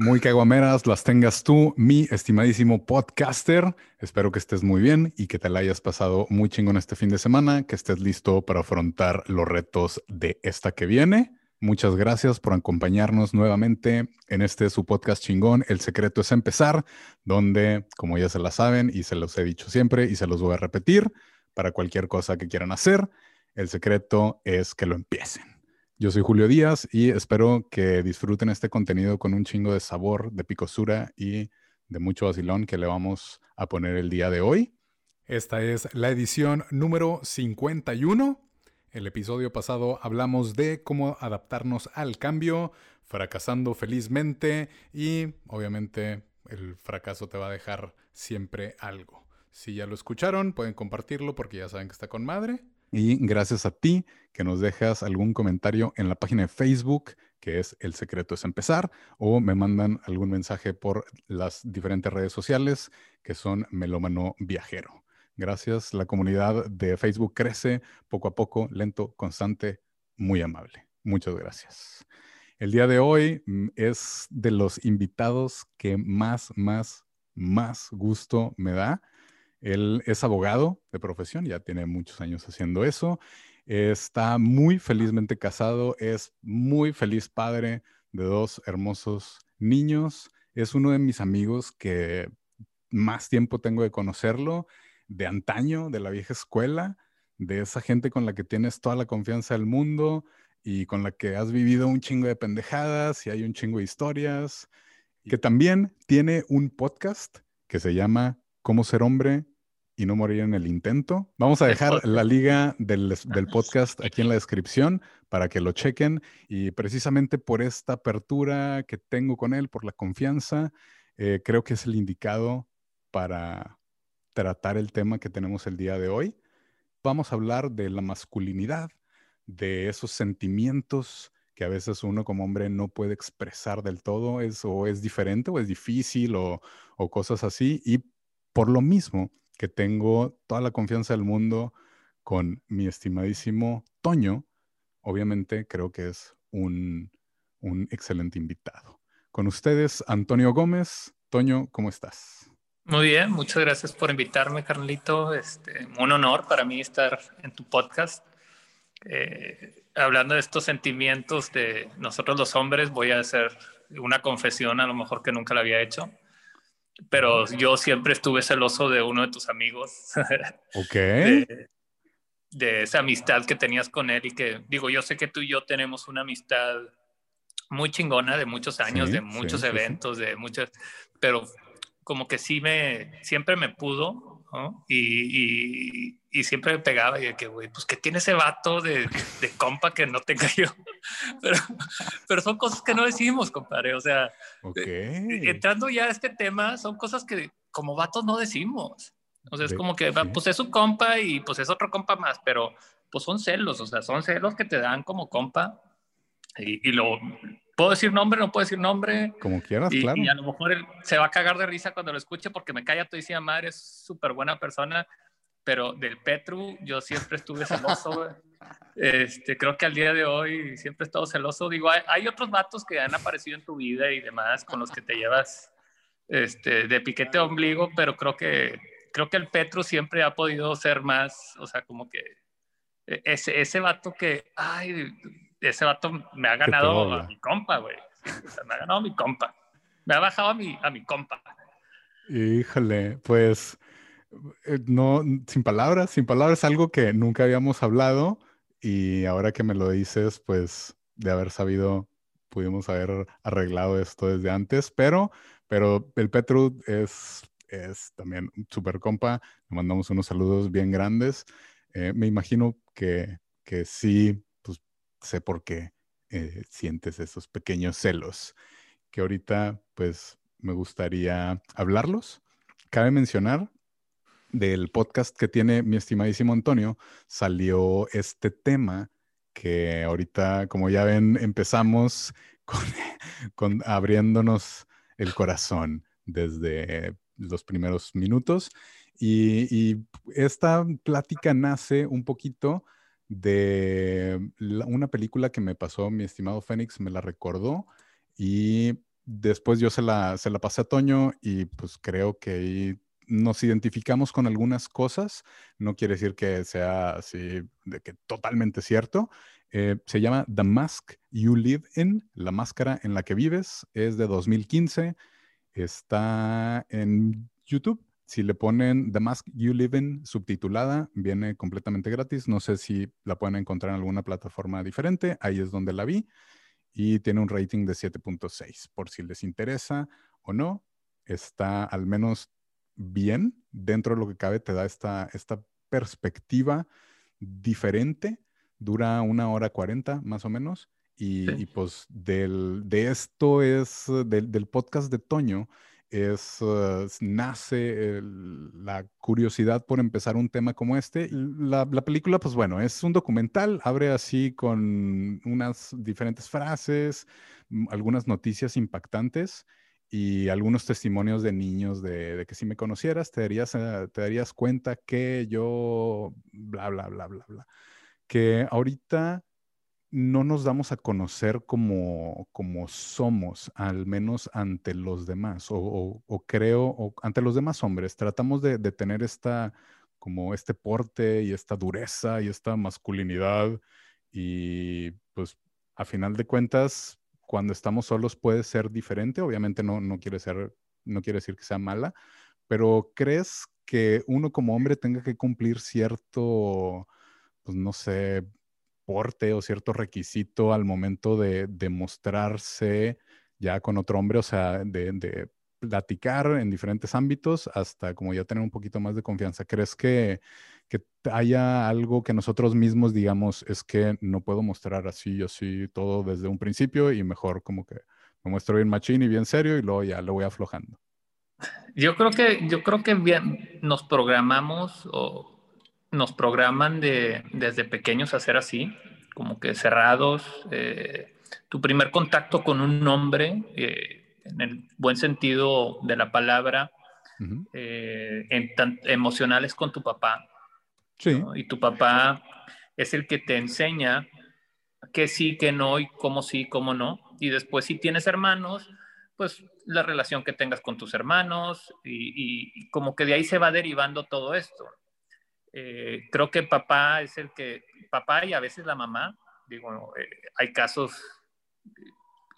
Muy caguameras las tengas tú, mi estimadísimo podcaster. Espero que estés muy bien y que te la hayas pasado muy chingón este fin de semana, que estés listo para afrontar los retos de esta que viene. Muchas gracias por acompañarnos nuevamente en este su podcast chingón, El secreto es empezar, donde, como ya se la saben y se los he dicho siempre y se los voy a repetir, para cualquier cosa que quieran hacer, el secreto es que lo empiecen. Yo soy Julio Díaz y espero que disfruten este contenido con un chingo de sabor, de picosura y de mucho vacilón que le vamos a poner el día de hoy. Esta es la edición número 51. El episodio pasado hablamos de cómo adaptarnos al cambio, fracasando felizmente y obviamente el fracaso te va a dejar siempre algo. Si ya lo escucharon, pueden compartirlo porque ya saben que está con madre. Y gracias a ti que nos dejas algún comentario en la página de Facebook, que es El Secreto es Empezar, o me mandan algún mensaje por las diferentes redes sociales, que son Melómano Viajero. Gracias, la comunidad de Facebook crece poco a poco, lento, constante, muy amable. Muchas gracias. El día de hoy mm, es de los invitados que más, más, más gusto me da él es abogado de profesión, ya tiene muchos años haciendo eso. Está muy felizmente casado, es muy feliz padre de dos hermosos niños. Es uno de mis amigos que más tiempo tengo de conocerlo, de antaño, de la vieja escuela, de esa gente con la que tienes toda la confianza del mundo y con la que has vivido un chingo de pendejadas y hay un chingo de historias, que también tiene un podcast que se llama Cómo ser hombre y no morir en el intento. Vamos a dejar la liga del, podcast aquí en la descripción para que lo chequen. Y precisamente por esta apertura que tengo con él, por la confianza, eh, creo que es el indicado para tratar el tema que tenemos el día de hoy. Vamos a hablar de la masculinidad, de esos sentimientos que a veces uno como hombre no puede expresar del todo, es, o es diferente, o es difícil, o, o cosas así. Y por lo mismo que tengo toda la confianza del mundo con mi estimadísimo Toño, obviamente creo que es un, excelente invitado. Con ustedes, Antonio Gómez. Toño, ¿cómo estás? Muy bien, muchas gracias por invitarme, Carlito. Este, un honor para mí estar en tu podcast. Eh, hablando de estos sentimientos de nosotros los hombres, voy a hacer una confesión, a lo mejor que nunca la había hecho pero yo siempre estuve celoso de uno de tus amigos. Ok. De, esa amistad que tenías con él y que, digo, yo sé que tú y yo tenemos una amistad muy chingona de muchos años, de muchos eventos, de muchas, pero como que sí me, siempre me pudo y, y, siempre me pegaba y de que, güey, pues que tiene ese vato de, de, compa que no tenga yo. Pero, pero son cosas que no decimos, compadre. O sea, eh, entrando ya a este tema, son cosas que como vatos no decimos. O sea, es como que, pues es un compa y pues es otro compa más, pero pues son celos, o sea, son celos que te dan como compa. Y, y lo, puedo decir nombre, no puedo decir nombre. Como quieras, y, claro. Y a lo mejor él se va a cagar de risa cuando lo escuche porque me calla todísima madre, es súper buena persona, pero del Petru yo siempre estuve celoso. este, creo que al día de hoy siempre he estado celoso. Digo, hay, otros vatos que han aparecido en tu vida y demás con los que te llevas este, de piquete ombligo, pero creo que, creo que el Petru siempre ha podido ser más, o sea, como que e, ese, ese vato que, ay, ese vato me ha ganado a mi compa, güey. me ha ganado a mi compa. Me ha bajado a mi, a mi compa. Híjole, pues eh, no, sin palabras, sin palabras, algo que nunca habíamos hablado y ahora que me lo dices, pues de haber sabido, pudimos haber arreglado esto desde antes, pero, pero el Petru es, es también súper compa, le mandamos unos saludos bien grandes. Eh, me imagino que, que sí sé por qué eh, sientes esos pequeños celos, que ahorita pues me gustaría hablarlos. Cabe mencionar del podcast que tiene mi estimadísimo Antonio, salió este tema que ahorita, como ya ven, empezamos con, abriéndonos el corazón desde los primeros minutos. Y, esta plática nace un poquito de una película que me pasó, mi estimado Fénix me la recordó y después yo se la, se la pasé a Toño y pues creo que nos identificamos con algunas cosas. No quiere decir que sea así, de que totalmente cierto. Eh, se llama The Mask You Live In, la máscara en la que vives. Es de 2015. Está en YouTube. Si le ponen The Mask You Live In subtitulada, viene completamente gratis. No sé si la pueden encontrar en alguna plataforma diferente. Ahí es donde la vi. Y tiene un rating de 7.6. Por si les interesa o no, está al menos bien, dentro de lo que cabe, te da esta, esta perspectiva diferente. Dura una hora cuarenta más o menos. Y, pues del, de esto es, del, podcast de Toño, es, uh, nace la curiosidad por empezar un tema como este. La, la, película, pues bueno, es un documental, abre así con unas diferentes frases, algunas noticias impactantes y algunos testimonios de niños de, que si me conocieras te darías, eh, te darías cuenta que yo, bla, bla, bla, bla, bla. Que ahorita no nos damos a conocer como, como somos, al menos ante los demás, o, creo, o ante los demás hombres. Tratamos de, de, tener esta, como este porte y esta dureza y esta masculinidad y pues a final de cuentas cuando estamos solos puede ser diferente. Obviamente no, no, quiere ser, no quiere decir que sea mala, pero ¿crees que uno como hombre tenga que cumplir cierto, pues no sé, porte o cierto requisito al momento de, demostrarse ya con otro hombre? O sea, de, de platicar en diferentes ámbitos hasta como ya tener un poquito más de confianza. ¿Crees que, que haya algo que nosotros mismos digamos es que no puedo mostrar así, yo sí, todo desde un principio y mejor como que me muestro bien machín y bien serio y luego ya lo voy aflojando? Yo creo que, yo creo que bien nos programamos o nos programan de, desde pequeños a ser así, como que cerrados. Eh, tu primer contacto con un hombre, eh, en el buen sentido de la palabra, eh, en emocionales con tu papá. Sí. Y tu papá es el que te enseña que sí, que no, y cómo sí, cómo no. Y después si tienes hermanos, pues la relación que tengas con tus hermanos y, como que de ahí se va derivando todo esto. Eh, creo que papá es el que, papá y a veces la mamá, digo, eh, hay casos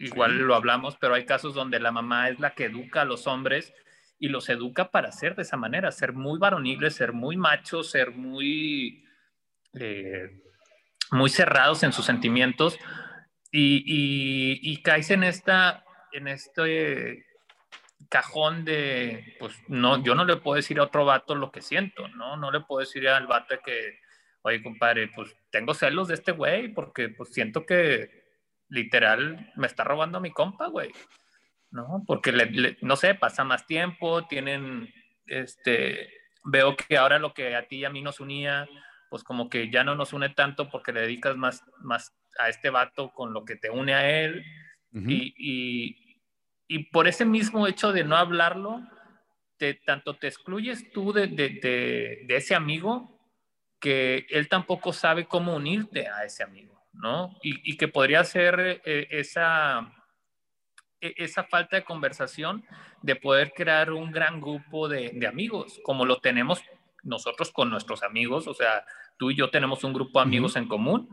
igual lo hablamos, pero hay casos donde la mamá es la que educa a los hombres y los educa para ser de esa manera, ser muy varoniles, ser muy machos, ser muy, eh, muy cerrados en sus sentimientos. Y, y, caes en, esta, en este cajón de, pues no, yo no le puedo decir a otro vato lo que siento, ¿no? No le puedo decir al vato que, oye, compadre, pues tengo celos de este güey porque pues siento que literal me está robando a mi compa, güey. ¿No? Porque, no sé, pasa más tiempo, tienen, este, veo que ahora lo que a ti y a mí nos unía, pues como que ya no nos une tanto porque le dedicas más, más a este vato con lo que te une a él. y, y, y, por ese mismo hecho de no hablarlo, te, tanto te excluyes tú de, de, de, de ese amigo que él tampoco sabe cómo unirte a ese amigo. ¿no? Y, que podría ser eh, esa, e, esa falta de conversación de poder crear un gran grupo de, amigos, como lo tenemos nosotros con nuestros amigos, o sea, tú y yo tenemos un grupo de amigos en común,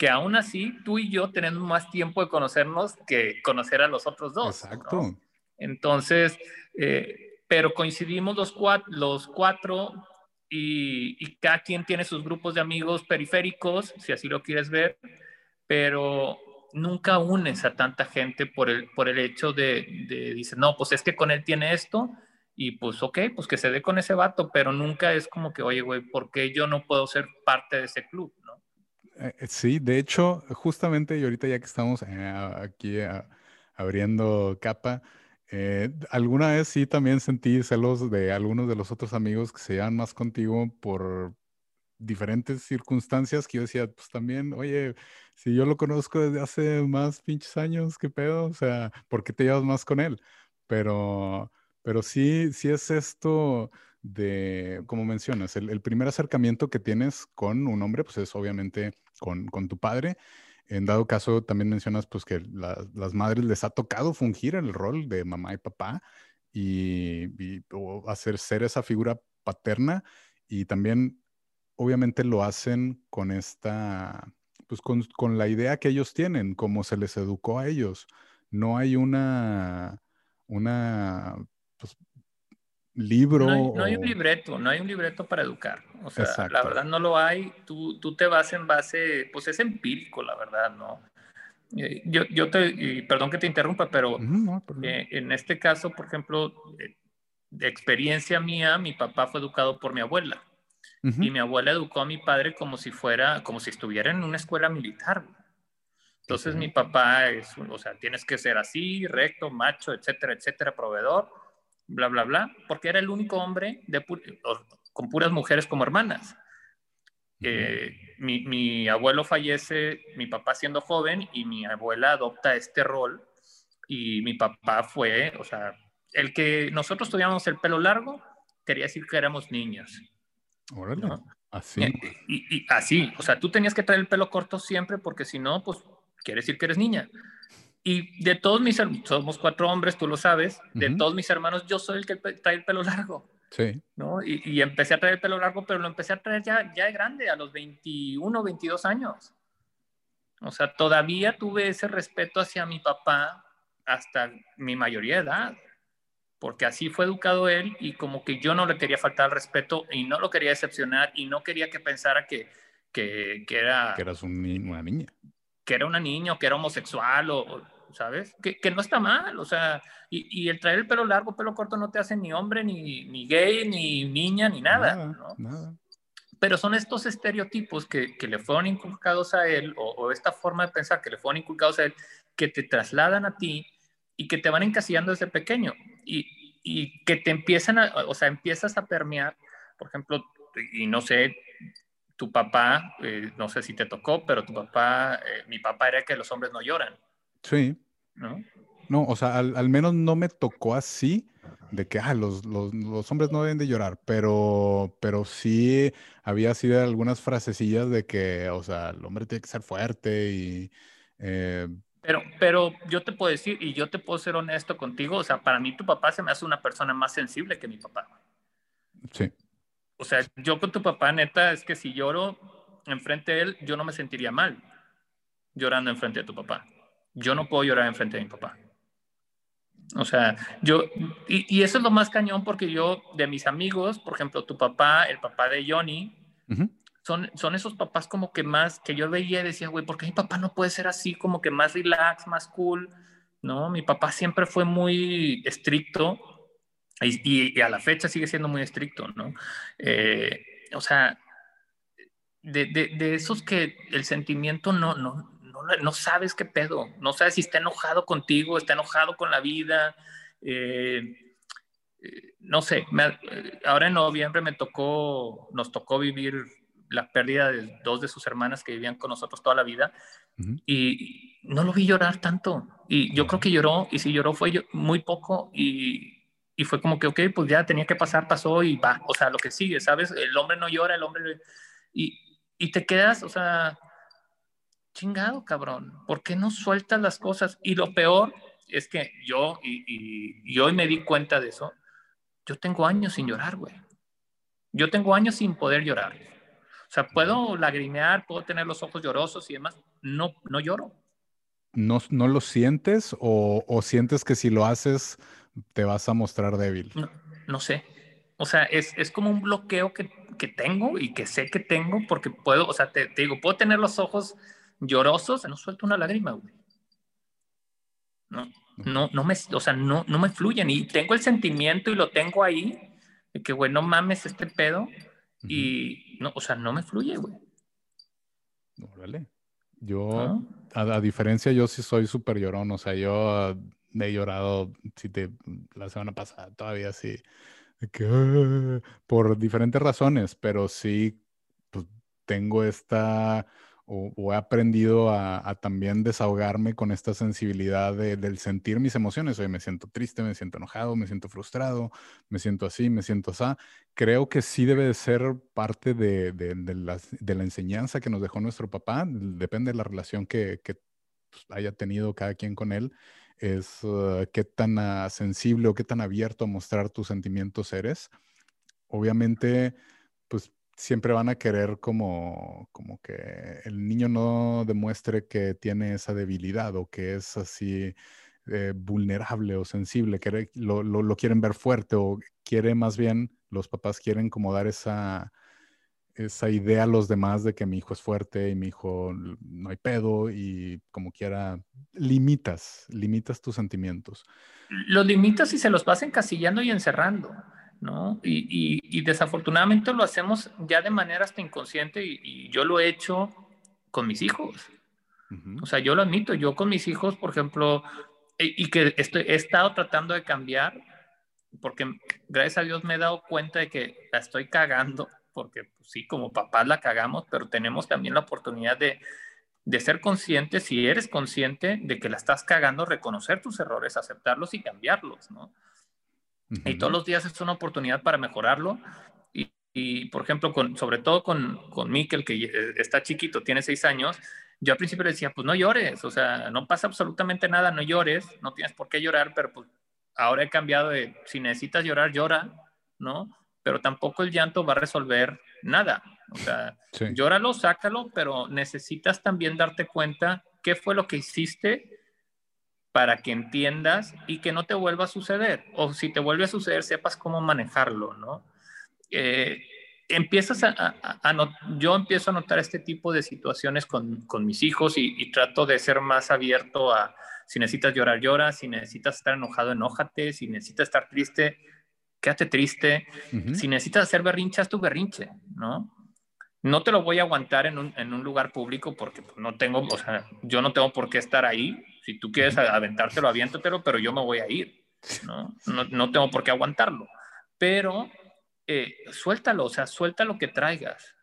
que aún así tú y yo tenemos más tiempo de conocernos que conocer a los otros dos. Exacto. Entonces, eh, pero coincidimos los cuatro, los cuatro y, cada quien tiene sus grupos de amigos periféricos, si así lo quieres ver, pero nunca unes a tanta gente por el, por el hecho de, de dices, no, pues es que con él tiene esto y pues ok, pues que se dé con ese vato, pero nunca es como que, oye, güey, ¿por qué yo no puedo ser parte de ese club? ¿no? Eh, eh, sí, de hecho, justamente y ahorita ya que estamos eh, aquí abriendo capa, alguna vez sí también sentí celos de algunos de los otros amigos que se llevan más contigo por diferentes circunstancias que yo decía, pues también, oye, si yo lo conozco desde hace más pinches años, ¿qué pedo? O sea, ¿por qué te llevas más con él? Pero, pero sí, sí es esto de, como mencionas, el, primer acercamiento que tienes con un hombre, pues es obviamente con, con tu padre. En dado caso, también mencionas pues que las madres les ha tocado fungir el rol de mamá y papá y, hacer ser esa figura paterna y también obviamente lo hacen con esta, pues con, con, la idea que ellos tienen, como se les educó a ellos. No hay una, una pues, libro. No hay, un libreto, no hay un libreto para educar. O sea, la verdad no lo hay. Tú, tú te vas en base, pues es empírico, la verdad, ¿no? Eh, yo, yo te, perdón que te interrumpa, pero eh, en este caso, por ejemplo, eh, de experiencia mía, mi papá fue educado por mi abuela. Y mi abuela educó a mi padre como si fuera, como si estuviera en una escuela militar. Entonces mi papá es, o sea, tienes que ser así, recto, macho, etcétera, etcétera, proveedor bla, bla, bla, porque era el único hombre de con puras mujeres como hermanas. Eh, mi, mi, abuelo fallece, mi papá siendo joven, y mi abuela adopta este rol, y mi papá fue, o sea, el que nosotros tuviéramos el pelo largo, quería decir que éramos niños. Órale, así. Y, y, así, o sea, tú tenías que traer el pelo corto siempre, porque si no, pues quiere decir que eres niña. Y de todos mis hermanos, somos cuatro hombres, tú lo sabes, de todos mis hermanos, yo soy el que trae el pelo largo. Sí. ¿no? Y, y, empecé a traer el pelo largo, pero lo empecé a traer ya, ya de grande, a los 21, 22 años. O sea, todavía tuve ese respeto hacia mi papá hasta mi mayoría de edad, porque así fue educado él y como que yo no le quería faltar el respeto y no lo quería decepcionar y no quería que pensara que, que, que era... Que eras una niña que era una niña o que era homosexual o, ¿sabes? Que, que, no está mal, o sea, y, y, el traer el pelo largo, pelo corto no te hace ni hombre, ni, ni gay, ni niña, ni nada, nada, ¿no? Pero son estos estereotipos que, que, le fueron inculcados a él, o, o, esta forma de pensar que le fueron inculcados a él, que te trasladan a ti y que te van encasillando desde pequeño y, y que te empiezan a, o sea, empiezas a permear, por ejemplo, y no sé, tu papá, eh, no sé si te tocó, pero tu papá, eh, mi papá era que los hombres no lloran. Sí. ¿No? No, o sea, al, menos no me tocó así, de que ah, los, los, los, hombres no deben de llorar, pero, pero sí había sido algunas frasecillas de que, o sea, el hombre tiene que ser fuerte y... Eh, pero, pero yo te puedo decir, y yo te puedo ser honesto contigo, o sea, para mí tu papá se me hace una persona más sensible que mi papá. Sí. O sea, yo con tu papá, neta, es que si lloro enfrente de él, yo no me sentiría mal llorando enfrente de tu papá. Yo no puedo llorar enfrente de mi papá. O sea, yo, y, eso es lo más cañón porque yo, de mis amigos, por ejemplo, tu papá, el papá de Johnny, son, son esos papás como que más, que yo veía y decía, güey, ¿por qué mi papá no puede ser así, como que más relax, más cool? No, mi papá siempre fue muy estricto y, a la fecha sigue siendo muy estricto, ¿no? Eh, o sea, de, de, esos que el sentimiento no, no, no, no, sabes qué pedo, no sabes si está enojado contigo, está enojado con la vida. Eh, eh, no sé, ahora en noviembre me tocó, nos tocó vivir la pérdida de dos de sus hermanas que vivían con nosotros toda la vida y no lo vi llorar tanto. Y yo creo que lloró, y si lloró fue muy poco y y fue como que, ok, pues ya tenía que pasar, pasó y va, o sea, lo que sigue, ¿sabes? El hombre no llora, el hombre... Y, y te quedas, o sea, chingado, cabrón, ¿por qué no sueltas las cosas? Y lo peor es que yo, y, y, hoy me di cuenta de eso, yo tengo años sin llorar, güey. Yo tengo años sin poder llorar. O sea, puedo lagrimear, puedo tener los ojos llorosos y demás, no, no lloro. ¿No, no lo sientes o, o sientes que si lo haces te vas a mostrar débil? No, sé. O sea, es, es, como un bloqueo que, que, tengo y que sé que tengo porque puedo, o sea, te, digo, puedo tener los ojos llorosos, no suelto una lágrima, güey. No, no, no me, o sea, no, no me fluyen y tengo el sentimiento y lo tengo ahí de que, güey, no mames este pedo y, no, o sea, no me fluye, güey. Órale. Yo, a, a, diferencia, yo sí soy súper llorón, o sea, yo he llorado, si te, la semana pasada todavía sí, ah", por diferentes razones, pero sí, pues tengo esta o, he aprendido a, también desahogarme con esta sensibilidad del sentir mis emociones. Oye, me siento triste, me siento enojado, me siento frustrado, me siento así, me siento así. Creo que sí debe de ser parte de, la, enseñanza que nos dejó nuestro papá. Depende de la relación que, pues, haya tenido cada quien con él. Es uh, qué tan ah, sensible o qué tan abierto a mostrar tus sentimientos eres. Obviamente, pues siempre van a querer como, como que el niño no demuestre que tiene esa debilidad o que es así eh, vulnerable o sensible, que lo, lo, quieren ver fuerte o quiere más bien, los papás quieren como dar esa, esa idea a los demás de que mi hijo es fuerte y mi hijo no hay pedo y como quiera, limitas, limitas tus sentimientos. Los limitas y se los vas encasillando y encerrando. ¿no? Y, desafortunadamente lo hacemos ya de manera hasta inconsciente y, yo lo he hecho con mis hijos. O sea, yo lo admito, yo con mis hijos, por ejemplo, e, y, que estoy, he estado tratando de cambiar, porque gracias a Dios me he dado cuenta de que la estoy cagando, porque pues, sí, como papás la cagamos, pero tenemos también la oportunidad de, de ser conscientes, si eres consciente de que la estás cagando, reconocer tus errores, aceptarlos y cambiarlos, ¿no? Y todos los días es una oportunidad para mejorarlo. Y, y por ejemplo, con, sobre todo con, con Mikel, que eh, está chiquito, tiene seis años, yo al principio le decía, pues no llores, o sea, no pasa absolutamente nada, no llores, no tienes por qué llorar, pero pues ahora he cambiado de, si necesitas llorar, llora, ¿no? Pero tampoco el llanto va a resolver nada. O sea, llóralo, sácalo, pero necesitas también darte cuenta qué fue lo que hiciste para que entiendas y que no te vuelva a suceder. O si te vuelve a suceder, sepas cómo manejarlo, ¿no? Eh, empiezas a, yo empiezo a notar este tipo de situaciones con, con mis hijos y, trato de ser más abierto a si necesitas llorar, llora, si necesitas estar enojado, enójate, si necesitas estar triste, quédate triste, si necesitas hacer berrinche, haz tu berrinche, ¿no? No te lo voy a aguantar en un, en un lugar público porque no tengo, o sea, yo no tengo por qué estar ahí, si tú quieres aventártelo, aviéntatelo, pero yo me voy a ir, ¿no? No, tengo por qué aguantarlo. Pero eh, suéltalo, o sea, suelta lo que traigas.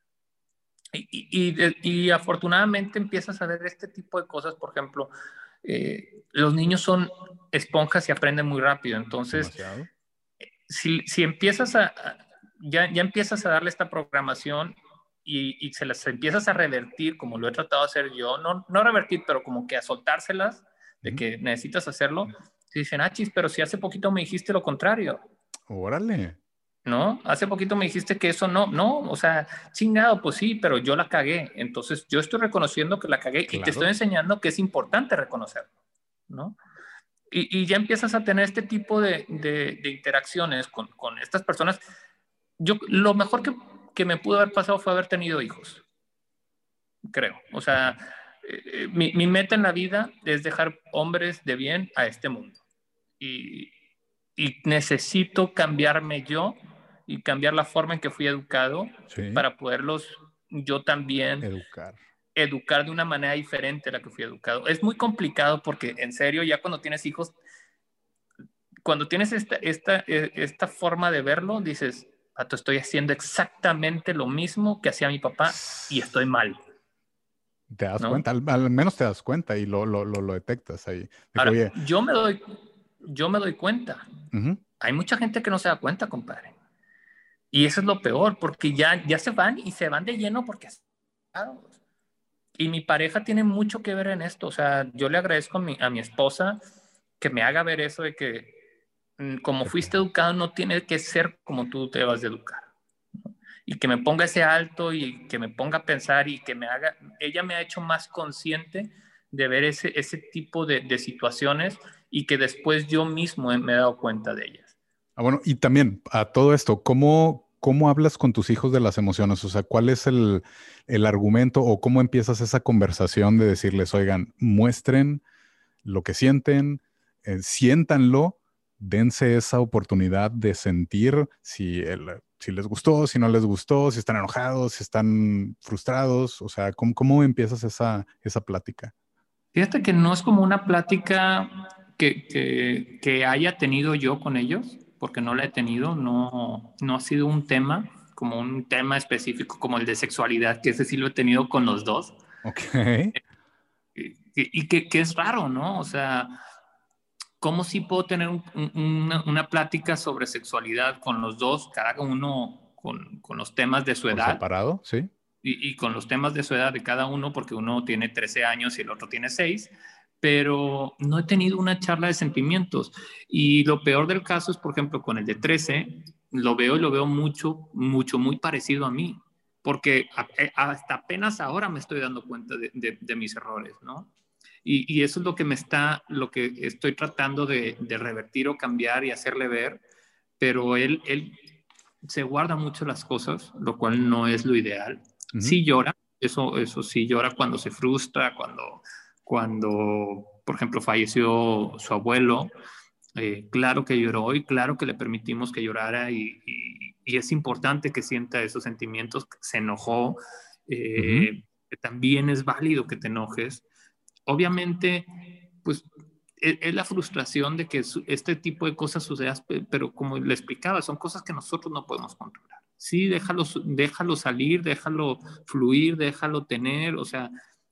Y, afortunadamente empiezas a ver este tipo de cosas, por ejemplo, eh, los niños son esponjas y aprenden muy rápido, entonces, si, si, empiezas a, ya, ya empiezas a darle esta programación y, y, se las empiezas a revertir, como lo he tratado de hacer yo, no, no revertir, pero como que a soltárselas, de que necesitas hacerlo, te dicen, ah, chis, pero si hace poquito me dijiste lo contrario. Órale. ¿No? Hace poquito me dijiste que eso no, no, o sea, chingado, pues sí, pero yo la cagué. Entonces yo estoy reconociendo que la cagué y te estoy enseñando que es importante reconocerlo, ¿no? Y, y ya empiezas a tener este tipo de, de, de interacciones con, con, estas personas. Yo, lo mejor que, que me pudo haber pasado fue haber tenido hijos, creo. O sea, eh, mi, meta en la vida es dejar hombres de bien a este mundo. Y, necesito cambiarme yo y cambiar la forma en que fui educado para poderlos yo también educar. Educar de una manera diferente a la que fui educado. Es muy complicado porque en serio, ya cuando tienes hijos, cuando tienes esta, esta, e, esta forma de verlo, dices, estoy haciendo exactamente lo mismo que hacía mi papá y estoy mal. Te das cuenta, al, menos te das cuenta y lo, lo, lo, detectas ahí. yo me doy, yo me doy cuenta. Hay mucha gente que no se da cuenta, compadre. Y eso es lo peor, porque ya, ya se van y se van de lleno porque... Y mi pareja tiene mucho que ver en esto. O sea, yo le agradezco a mi, a mi esposa que me haga ver eso de que mm, como fuiste educado no tiene que ser como tú te vas a educar y que me ponga ese alto y que me ponga a pensar y que me haga, ella me ha hecho más consciente de ver ese, ese tipo de, de situaciones y que después yo mismo me he dado cuenta de ellas. Ah, bueno, y también a todo esto, ¿cómo, ¿cómo hablas con tus hijos de las emociones? O sea, ¿cuál es el, el argumento o cómo empiezas esa conversación de decirles, oigan, muestren lo que sienten, eh, siéntanlo, dense esa oportunidad de sentir si el, si les gustó, si no les gustó, si están enojados, si están frustrados, o sea, ¿cómo, cómo empiezas esa, esa plática? Fíjate que no es como una plática que, que, haya tenido yo con ellos, porque no la he tenido, no, no ha sido un tema, como un tema específico como el de sexualidad, que ese sí lo he tenido con los dos. Ok. Y, que, que, es raro, ¿no? O sea, ¿cómo sí puedo tener una, una, plática sobre sexualidad con los dos, cada uno con, con los temas de su edad? separado, sí. Y, y, con los temas de su edad de cada uno, porque uno tiene 13 años y el otro tiene 6 pero no he tenido una charla de sentimientos. Y lo peor del caso es, por ejemplo, con el de 13, lo veo y lo veo mucho, mucho, muy parecido a mí, porque eh, hasta apenas ahora me estoy dando cuenta de, mis errores, ¿no? Y, eso es lo que me está, lo que estoy tratando de, revertir o cambiar y hacerle ver, pero él, él se guarda mucho las cosas, lo cual no es lo ideal. Sí llora, eso, eso sí llora cuando se frustra, cuando cuando, por ejemplo, falleció su abuelo, eh, claro que lloró y claro que le permitimos que llorara y, es importante que sienta esos sentimientos, se enojó, eh, también es válido que te enojes. Obviamente, pues e, es, la frustración de que este tipo de cosas sucedan, pero como le explicaba, son cosas que nosotros no podemos controlar. Sí, déjalo, déjalo salir, déjalo fluir, déjalo tener, o sea,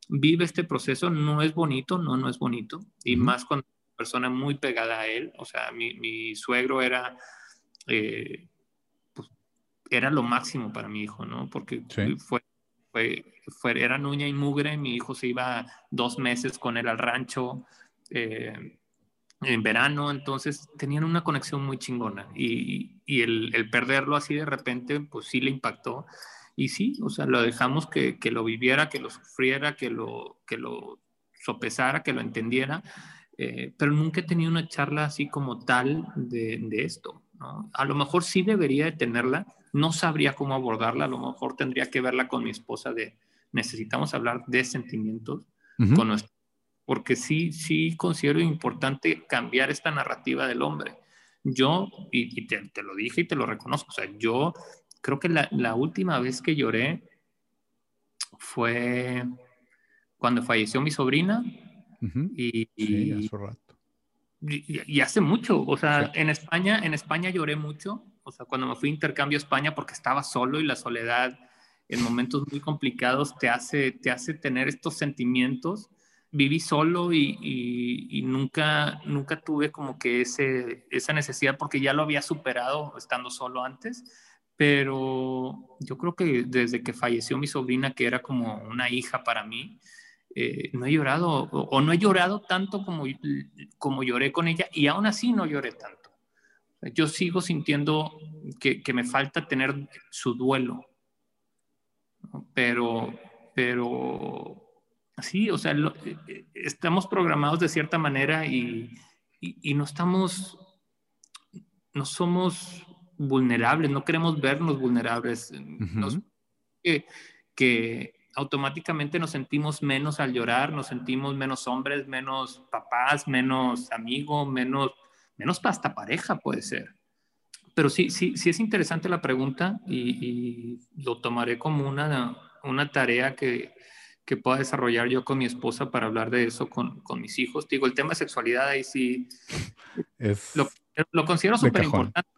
vive este proceso, no es bonito, no, no es bonito, y más cuando una persona muy pegada a él, o sea, mi, suegro era, eh, pues, era lo máximo para mi hijo, ¿no? Porque fue, fue, era nuña y mugre, mi hijo se iba dos meses con él al rancho eh, en verano, entonces tenían una conexión muy chingona, y, y el, el perderlo así de repente, pues sí le impactó, y sí, o sea, lo dejamos que, que, lo viviera, que lo sufriera, que lo, que lo sopesara, que lo entendiera, eh, pero nunca he tenido una charla así como tal de, de esto. ¿no? A lo mejor sí debería de tenerla, no sabría cómo abordarla, a lo mejor tendría que verla con mi esposa de necesitamos hablar de sentimientos con nuestro, porque sí, sí considero importante cambiar esta narrativa del hombre. Yo, y, te, te, lo dije y te lo reconozco, o sea, yo creo que la, última vez que lloré fue cuando falleció mi sobrina. y, sí, hace rato. Y, hace mucho, o sea, en España, en España lloré mucho, o sea, cuando me fui a intercambio a España porque estaba solo y la soledad en momentos muy complicados te hace, te hace tener estos sentimientos. Viví solo y, y, nunca, nunca tuve como que ese, esa necesidad porque ya lo había superado estando solo antes pero yo creo que desde que falleció mi sobrina, que era como una hija para mí, eh, no he llorado o, no he llorado tanto como, como lloré con ella y aún así no lloré tanto. Yo sigo sintiendo que, que me falta tener su duelo, pero, pero sí, o sea, eh, eh, estamos programados de cierta manera y, y, y no estamos, no somos vulnerables, no queremos vernos vulnerables, que, automáticamente nos sentimos menos al llorar, nos sentimos menos hombres, menos papás, menos amigos, menos, menos hasta pareja puede ser. Pero sí, sí, sí es interesante la pregunta y, lo tomaré como una, una tarea que, que pueda desarrollar yo con mi esposa para hablar de eso con, con mis hijos. Digo, el tema de sexualidad ahí sí es lo, lo considero súper importante.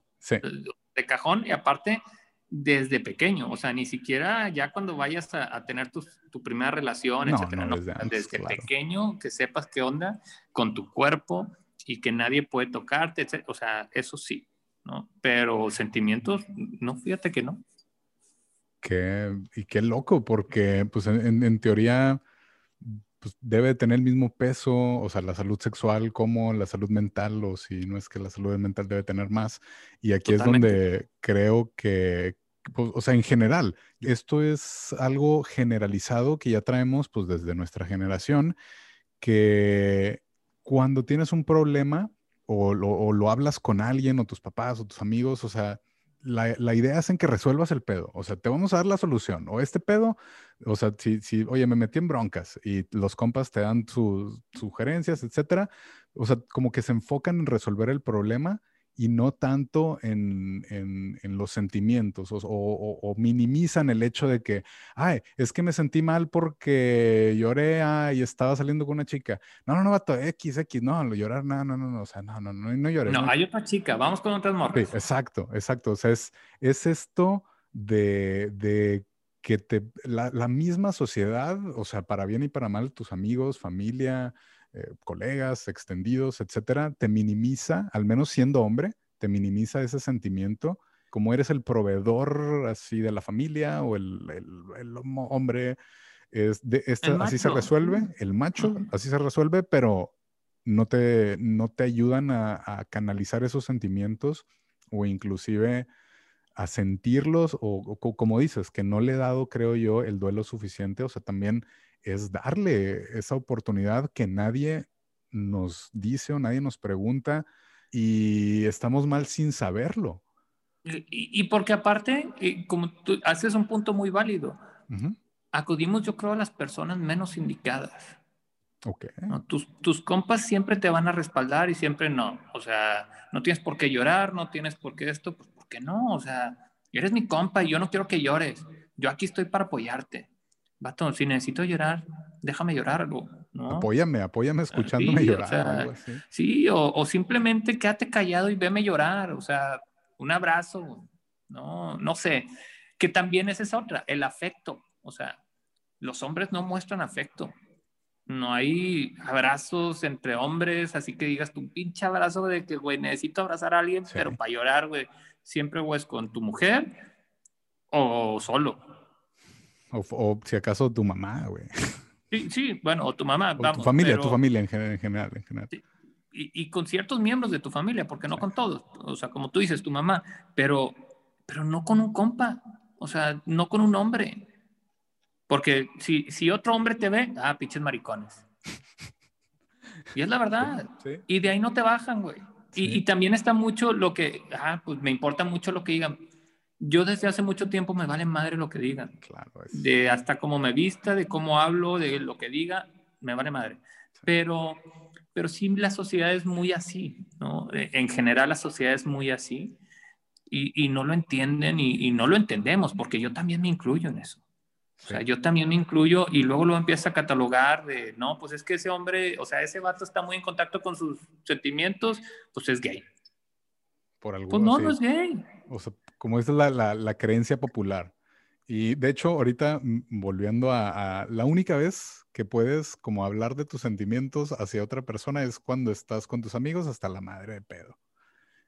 De cajón y aparte desde pequeño, o sea, ni siquiera ya cuando vayas a, tener tu, tu, primera relación, etcétera, desde, pequeño que sepas qué onda con tu cuerpo y que nadie puede tocarte, o sea, eso sí, ¿no? Pero sentimientos, no, fíjate que no. Qué, y qué loco, porque pues en, en teoría pues, debe tener el mismo peso, o sea, la salud sexual como la salud mental, o si no es que la salud mental debe tener más. Y aquí es donde creo que, pues, o sea, en general, esto es algo generalizado que ya traemos pues desde nuestra generación, que cuando tienes un problema o lo, o lo hablas con alguien o tus papás o tus amigos, o sea, la, idea es en que resuelvas el pedo. O sea, te vamos a dar la solución. O este pedo, o sea, si, si oye, me metí en broncas y los compas te dan sus sugerencias, etcétera. O sea, como que se enfocan en resolver el problema y no tanto en, los sentimientos o, minimizan el hecho de que, ay, es que me sentí mal porque lloré y estaba saliendo con una chica. No, no, no, vato, X, X, no, llorar, no, no, no, no, o sea, no, no, no, no lloré. No, hay otra chica, vamos con otras morras. Sí, exacto, exacto, o sea, es, es esto de, de que te, la, la, misma sociedad, o sea, para bien y para mal, tus amigos, familia, eh, colegas, extendidos, etcétera, te minimiza, al menos siendo hombre, te minimiza ese sentimiento, como eres el proveedor así de la familia o el, el, hombre, es de, así se resuelve, el macho, así se resuelve, pero no te, no te ayudan a, canalizar esos sentimientos o inclusive a sentirlos o, como dices, que no le he dado, creo yo, el duelo suficiente, o sea, también es darle esa oportunidad que nadie nos dice o nadie nos pregunta y estamos mal sin saberlo. Y, porque aparte, eh, como tú haces un punto muy válido, acudimos yo creo a las personas menos indicadas. Okay. Tus, tus compas siempre te van a respaldar y siempre no. O sea, no tienes por qué llorar, no tienes por qué esto, pues ¿por qué no? O sea, eres mi compa y yo no quiero que llores. Yo aquí estoy para apoyarte vato, si necesito llorar, déjame llorar, ¿no? Apóyame, apóyame escuchándome llorar. Sí, o, simplemente quédate callado y veme llorar, o sea, un abrazo, no, no sé, que también es esa otra, el afecto, o sea, los hombres no muestran afecto. No hay abrazos entre hombres, así que digas tu pinche abrazo de que, güey, necesito abrazar a alguien, pero para llorar, güey, siempre, güey, es con tu mujer o solo. O, si acaso tu mamá, güey. Sí, sí, bueno, o tu mamá. O tu familia, tu familia en general. En general, en general. Y, y, con ciertos miembros de tu familia, porque no con todos. O sea, como tú dices, tu mamá, pero, pero no con un compa. O sea, no con un hombre. Porque si, si otro hombre te ve, ah, pinches maricones. Y es la verdad. Y de ahí no te bajan, güey. Y, y, también está mucho lo que, ah, pues me importa mucho lo que digan yo desde hace mucho tiempo me vale madre lo que digan. Claro. De hasta cómo me vista, de cómo hablo, de lo que diga, me vale madre. Pero, pero sí la sociedad es muy así, ¿no? E, en general la sociedad es muy así y, y no lo entienden y, y, no lo entendemos porque yo también me incluyo en eso. O sea, yo también me incluyo y luego lo empieza a catalogar de, no, pues es que ese hombre, o sea, ese vato está muy en contacto con sus sentimientos, pues es gay. Por algo Pues no, no es gay. O sea, como es la, la, la, creencia popular. Y de hecho, ahorita mm, volviendo a, la única vez que puedes como hablar de tus sentimientos hacia otra persona es cuando estás con tus amigos hasta la madre de pedo.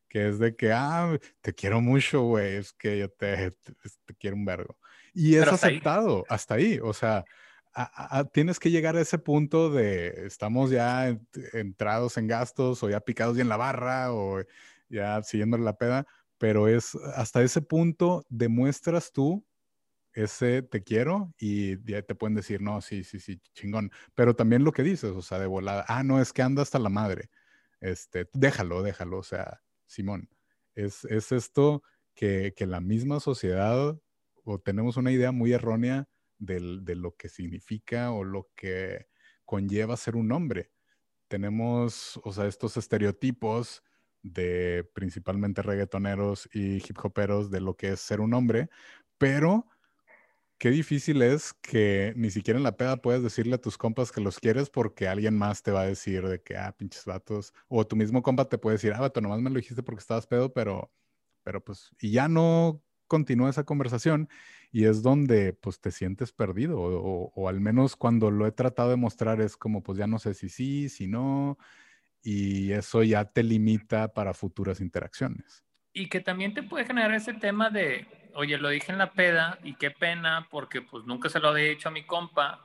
Que es de que, ah, te quiero mucho, güey, es que yo te, te, quiero un vergo. Y es aceptado, hasta ahí. O sea, tienes que llegar a ese punto de estamos ya entrados en gastos o ya picados ya en la barra o ya siguiendo la peda pero es hasta ese punto demuestras tú ese te quiero y te pueden decir, no, sí, sí, sí, chingón. Pero también lo que dices, o sea, de volada, ah, no, es que anda hasta la madre. Este, déjalo, déjalo, o sea, Simón, es, es esto que, que, la misma sociedad o tenemos una idea muy errónea del, de lo que significa o lo que conlleva ser un hombre. Tenemos, o sea, estos estereotipos de principalmente reggaetoneros y hip hoperos de lo que es ser un hombre, pero qué difícil es que ni siquiera en la peda puedes decirle a tus compas que los quieres porque alguien más te va a decir de que, ah, pinches vatos, o tu mismo compa te puede decir, ah, vato, nomás me lo dijiste porque estabas pedo, pero, pero pues, y ya no continúa esa conversación y es donde pues te sientes perdido o, o, al menos cuando lo he tratado de mostrar es como pues ya no sé si sí, si no, y eso ya te limita para futuras interacciones. Y que también te puede generar ese tema de, oye, lo dije en la peda y qué pena porque pues nunca se lo había dicho a mi compa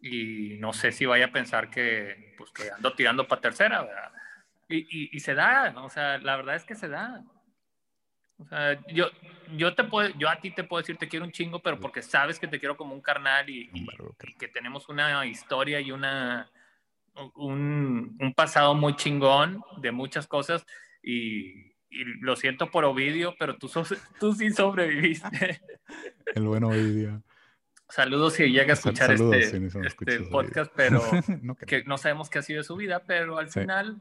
y no sé si vaya a pensar que, pues, que ando tirando para tercera, ¿verdad? Y, y, se da, o sea, la verdad es que se da. O sea, yo, yo, te puedo, yo a ti te puedo decir te quiero un chingo, pero porque sabes que te quiero como un carnal y que tenemos una historia y una, un, un, pasado muy chingón de muchas cosas y, y, lo siento por Ovidio, pero tú, tú sí sobreviviste. El buen Ovidio. Saludos si llega a escuchar este, este podcast, pero no que no sabemos qué ha sido de su vida, pero al final,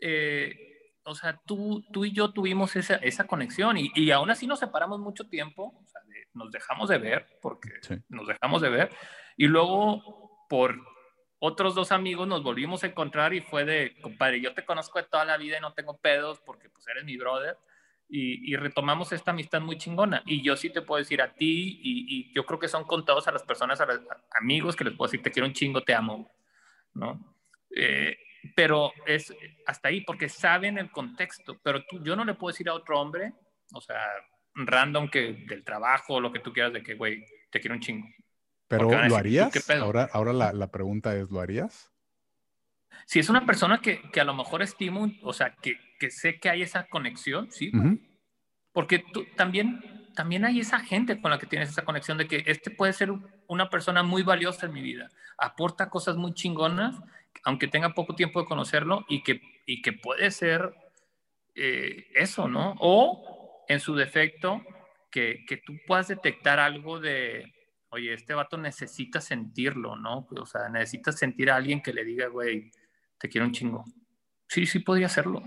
eh, o sea, tú, tú y yo tuvimos esa, esa conexión y, y aún así nos separamos mucho tiempo, o sea, nos dejamos de ver, porque nos dejamos de ver, y luego por otros dos amigos nos volvimos a encontrar y fue de, compadre, yo te conozco de toda la vida y no tengo pedos porque pues eres mi brother. Y, retomamos esta amistad muy chingona. Y yo sí te puedo decir a ti, y, yo creo que son contados a las personas, a los amigos que les puedo decir, te quiero un chingo, te amo, ¿no? Eh, pero es hasta ahí, porque saben el contexto. Pero tú, yo no le puedo decir a otro hombre, o sea, random que del trabajo, lo que tú quieras, de que, güey, te quiero un chingo. Pero ¿lo harías? Ahora, ahora la, la, pregunta es, ¿lo harías? Si es una persona que, que a lo mejor estimo, o sea, que, que, sé que hay esa conexión, sí. Porque tú, también, también hay esa gente con la que tienes esa conexión de que este puede ser una persona muy valiosa en mi vida. Aporta cosas muy chingonas, aunque tenga poco tiempo de conocerlo y que, y que puede ser eh, eso, ¿no? O en su defecto, que, que tú puedas detectar algo de, oye, este vato necesita sentirlo, ¿no? O sea, necesita sentir a alguien que le diga, güey, te quiero un chingo. Sí, sí podría hacerlo.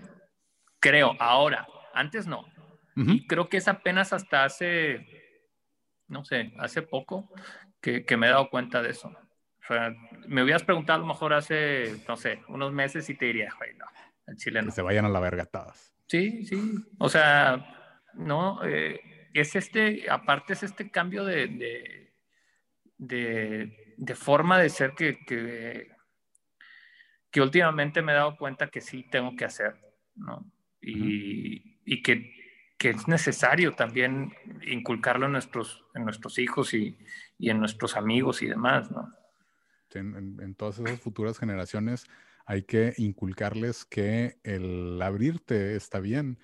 Creo, ahora, antes no. Y creo que es apenas hasta hace, no sé, hace poco que, que me he dado cuenta de eso. O sea, me hubieras preguntado a lo mejor hace, no sé, unos meses y te diría, güey, no, el chileno. Que se vayan a la vergatadas. Sí, sí. O sea, no, eh, es este, aparte es este cambio de de, de forma de ser que, que, que, últimamente me he dado cuenta que sí tengo que hacer, ¿no? Y, y que, que, es necesario también inculcarlo en nuestros, en nuestros hijos y, y en nuestros amigos y demás, ¿no? En, en, todas esas futuras generaciones hay que inculcarles que el abrirte está bien.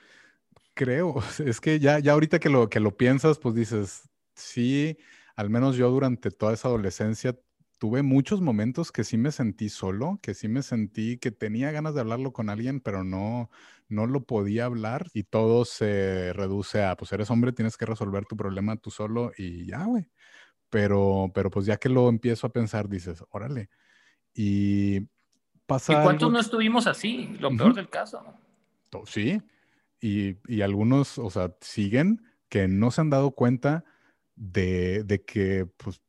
Creo, es que ya, ya ahorita que lo, que lo piensas, pues dices, sí, al menos yo durante toda esa adolescencia tuve muchos momentos que sí me sentí solo, que sí me sentí que tenía ganas de hablarlo con alguien, pero no, no lo podía hablar y todo se reduce a, pues eres hombre, tienes que resolver tu problema tú solo y ya, güey. Pero, pero pues ya que lo empiezo a pensar, dices, órale. Y pasa... ¿Y cuántos no estuvimos así? Lo peor del caso. Sí. Y, y algunos, o sea, siguen que no se han dado cuenta de, que pues,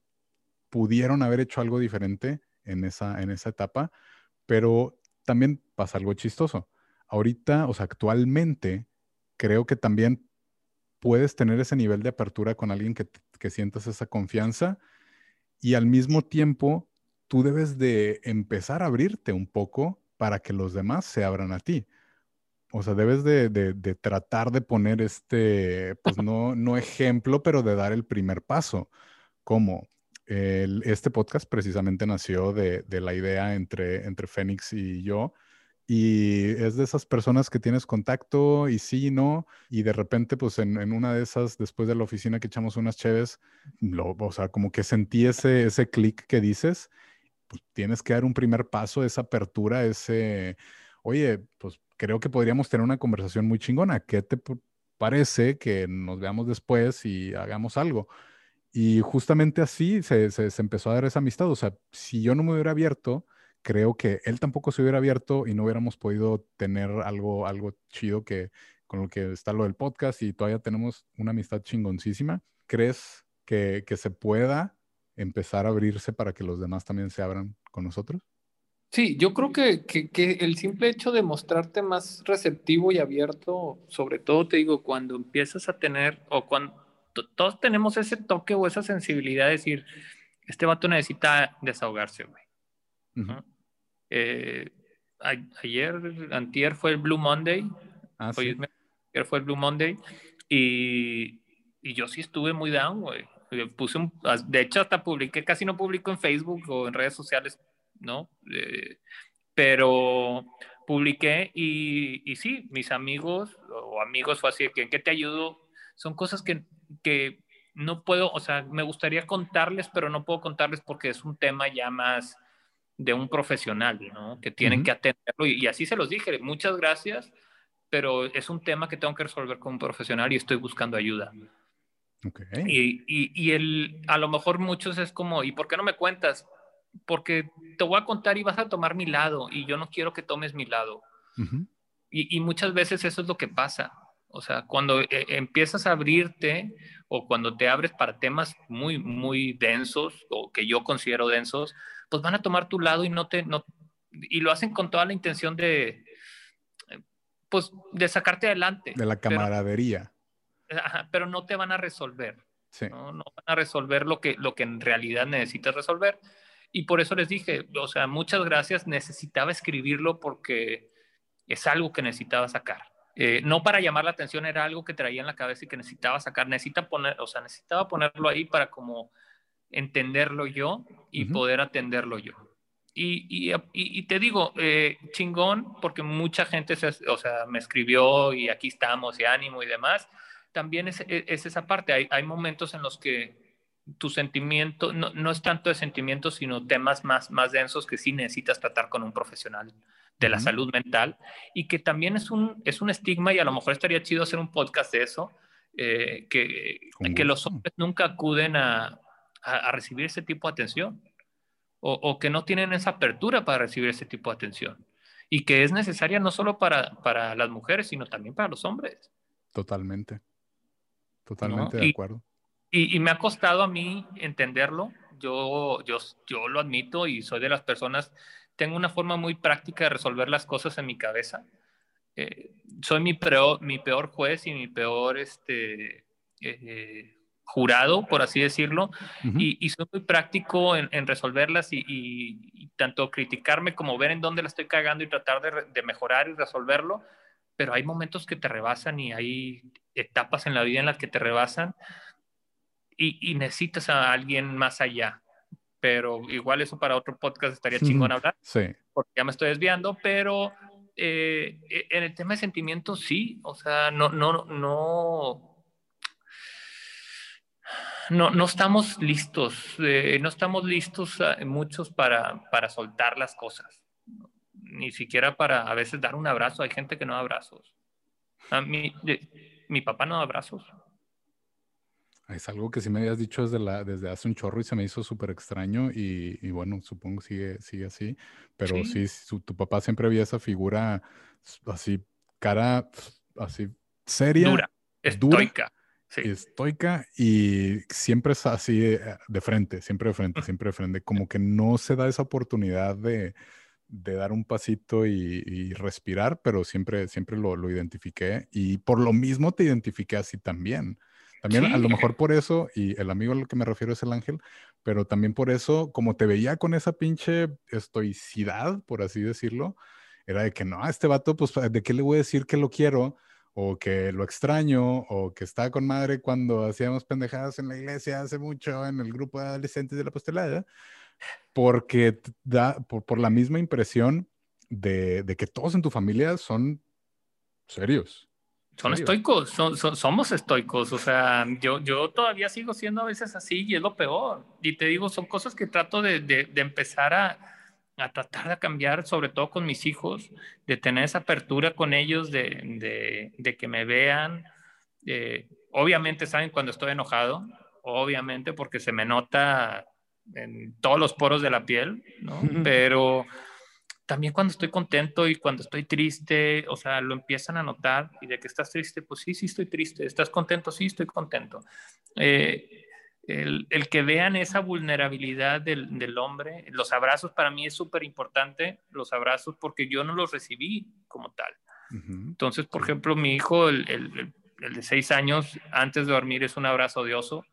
pudieron haber hecho algo diferente en esa, en esa etapa, pero también pasa algo chistoso. Ahorita, o sea, actualmente, creo que también puedes tener ese nivel de apertura con alguien que, que sientas esa confianza y al mismo tiempo tú debes de empezar a abrirte un poco para que los demás se abran a ti. O sea, debes de, tratar de poner este, pues no, no ejemplo, pero de dar el primer paso. ¿Cómo? este podcast precisamente nació de, la idea entre, entre Fénix y yo. Y es de esas personas que tienes contacto y sí y no. Y de repente, pues en, una de esas, después de la oficina que echamos unas cheves, lo, o sea, como que sentí ese, ese clic que dices. Pues tienes que dar un primer paso, esa apertura, ese, oye, pues creo que podríamos tener una conversación muy chingona. ¿Qué te parece que nos veamos después y hagamos algo? Y justamente así se, empezó a dar esa amistad. O sea, si yo no me hubiera abierto, creo que él tampoco se hubiera abierto y no hubiéramos podido tener algo, algo chido que con lo que está lo del podcast y todavía tenemos una amistad chingoncísima. ¿Crees que, que se pueda empezar a abrirse para que los demás también se abran con nosotros? Sí, yo creo que, que, el simple hecho de mostrarte más receptivo y abierto, sobre todo te digo, cuando empiezas a tener, o cuando todos tenemos ese toque o esa sensibilidad de decir, este vato necesita desahogarse, güey. Eh, ayer, antier fue el Blue Monday, ah, ayer fue el Blue Monday, y, y yo sí estuve muy down, güey. Puse un, de hecho, hasta publiqué, casi no publico en Facebook o en redes sociales ¿no? Eh, pero publiqué y, y, sí, mis amigos o amigos fue así, que ¿en qué te ayudo? Son cosas que, que no puedo, o sea, me gustaría contarles, pero no puedo contarles porque es un tema ya más de un profesional, ¿no? Que tienen que atenderlo y, así se los dije, muchas gracias, pero es un tema que tengo que resolver con un profesional y estoy buscando ayuda. Okay. Y, y, y el, a lo mejor muchos es como, ¿y por qué no me cuentas? Porque te voy a contar y vas a tomar mi lado y yo no quiero que tomes mi lado. y, muchas veces eso es lo que pasa. O sea, cuando eh, empiezas a abrirte o cuando te abres para temas muy, muy densos o que yo considero densos, pues van a tomar tu lado y no te, no, y lo hacen con toda la intención de, pues, de sacarte adelante. De la camaradería. Pero, pero no te van a resolver. ¿no? ¿no? van a resolver lo que, lo que en realidad necesitas resolver. Y por eso les dije, o sea, muchas gracias, necesitaba escribirlo porque es algo que necesitaba sacar. Eh, no para llamar la atención, era algo que traía en la cabeza y que necesitaba sacar. Necesita poner, o sea, necesitaba ponerlo ahí para como entenderlo yo y poder atenderlo yo. Y, y, y, te digo, eh, chingón, porque mucha gente se, o sea, me escribió y aquí estamos y ánimo y demás. También es, es esa parte. Hay, hay, momentos en los que tu sentimiento no, no, es tanto de sentimientos, sino temas más, más densos que sí necesitas tratar con un profesional de la salud mental. Y que también es un, es un estigma y a lo mejor estaría chido hacer un podcast de eso, eh, que, que los hombres nunca acuden a, a, recibir ese tipo de atención o, o, que no tienen esa apertura para recibir ese tipo de atención. Y que es necesaria no solo para, para las mujeres, sino también para los hombres. Totalmente, totalmente de acuerdo. Y, y, me ha costado a mí entenderlo, yo, yo, yo lo admito y soy de las personas tengo una forma muy práctica de resolver las cosas en mi cabeza. Eh, soy mi peor, mi peor juez y mi peor este, eh, jurado, por así decirlo, y, soy muy práctico en, resolverlas y, tanto criticarme como ver en dónde la estoy cagando y tratar de, mejorar y resolverlo, pero hay momentos que te rebasan y hay etapas en la vida en las que te rebasan y necesitas a alguien más allá pero igual eso para otro podcast estaría chingón hablar. Sí. Porque ya me estoy desviando, pero eh, e, en el tema de sentimientos sí, o sea, no, no, no, no, no estamos listos, eh, no estamos listos eh, muchos para, para soltar las cosas, ni siquiera para a veces dar un abrazo, hay gente que no da abrazos. A mí, mi papá no da abrazos. Es algo que sí me habías dicho desde, la, desde hace un chorro y se me hizo súper extraño y, y, bueno, supongo sigue, sigue así, pero sí, tu papá siempre había esa figura así, cara así seria, dura, estoica. Estoica y siempre es así eh, de, frente, siempre de frente, siempre de frente, como que no se da esa oportunidad de, de dar un pasito y, y, respirar, pero siempre, siempre lo, lo identifiqué y por lo mismo te identifiqué así también. También a lo mejor por eso, y el amigo al que me refiero es el ángel, pero también por eso, como te veía con esa pinche estoicidad, por así decirlo, era de que no, a este vato, pues, ¿de qué le voy a decir que lo quiero? O que lo extraño, o que estaba con madre cuando hacíamos pendejadas en la iglesia hace mucho, en el grupo de adolescentes de la postelada, porque da, por, por la misma impresión de, de que todos en tu familia son serios. Son estoicos, son, somos estoicos, o sea, yo, yo todavía sigo siendo a veces así y es lo peor. Y te digo, son cosas que trato de, de, empezar a, a, tratar de cambiar, sobre todo con mis hijos, de tener esa apertura con ellos, de, de que me vean. Eh, obviamente saben cuando estoy enojado, obviamente porque se me nota en todos los poros de la piel, ¿no? Pero también cuando estoy contento y cuando estoy triste, o sea, lo empiezan a notar y de que estás triste, pues sí, sí estoy triste, estás contento, sí estoy contento. Eh, el, el, que vean esa vulnerabilidad del, del hombre, los abrazos para mí es súper importante, los abrazos porque yo no los recibí como tal. Entonces, por ejemplo, mi hijo, el, el, el, de seis años, antes de dormir es un abrazo odioso.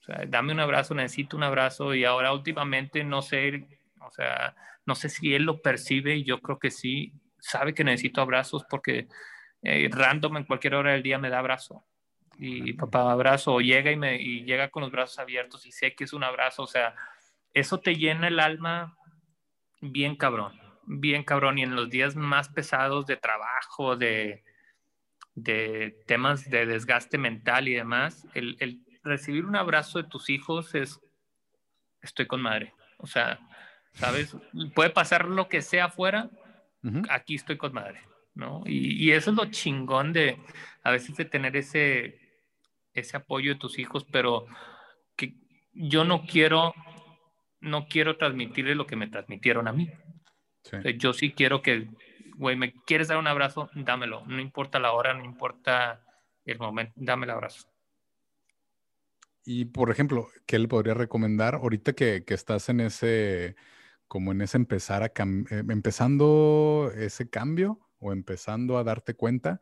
O sea, dame un abrazo, necesito un abrazo y ahora últimamente no sé, o sea, no sé si él lo percibe y yo creo que sí, sabe que necesito abrazos porque eh, random en cualquier hora del día me da abrazo. Y papá abrazo, o llega y, me, y llega con los brazos abiertos y sé que es un abrazo, o sea, eso te llena el alma bien cabrón, bien cabrón. Y en los días más pesados de trabajo, de, de temas de desgaste mental y demás, el, el recibir un abrazo de tus hijos es, estoy con madre. O sea, ¿sabes? Puede pasar lo que sea afuera, aquí estoy con madre, ¿no? Y, eso es lo chingón de a veces de tener ese, ese apoyo de tus hijos, pero que yo no quiero, no quiero transmitirle lo que me transmitieron a mí. yo sí quiero que, güey, ¿me quieres dar un abrazo? Dámelo. No importa la hora, no importa el momento, dame el abrazo. Y por ejemplo, ¿qué le podría recomendar ahorita que, que estás en ese, como en ese empezar a, eh, empezando ese cambio o empezando a darte cuenta?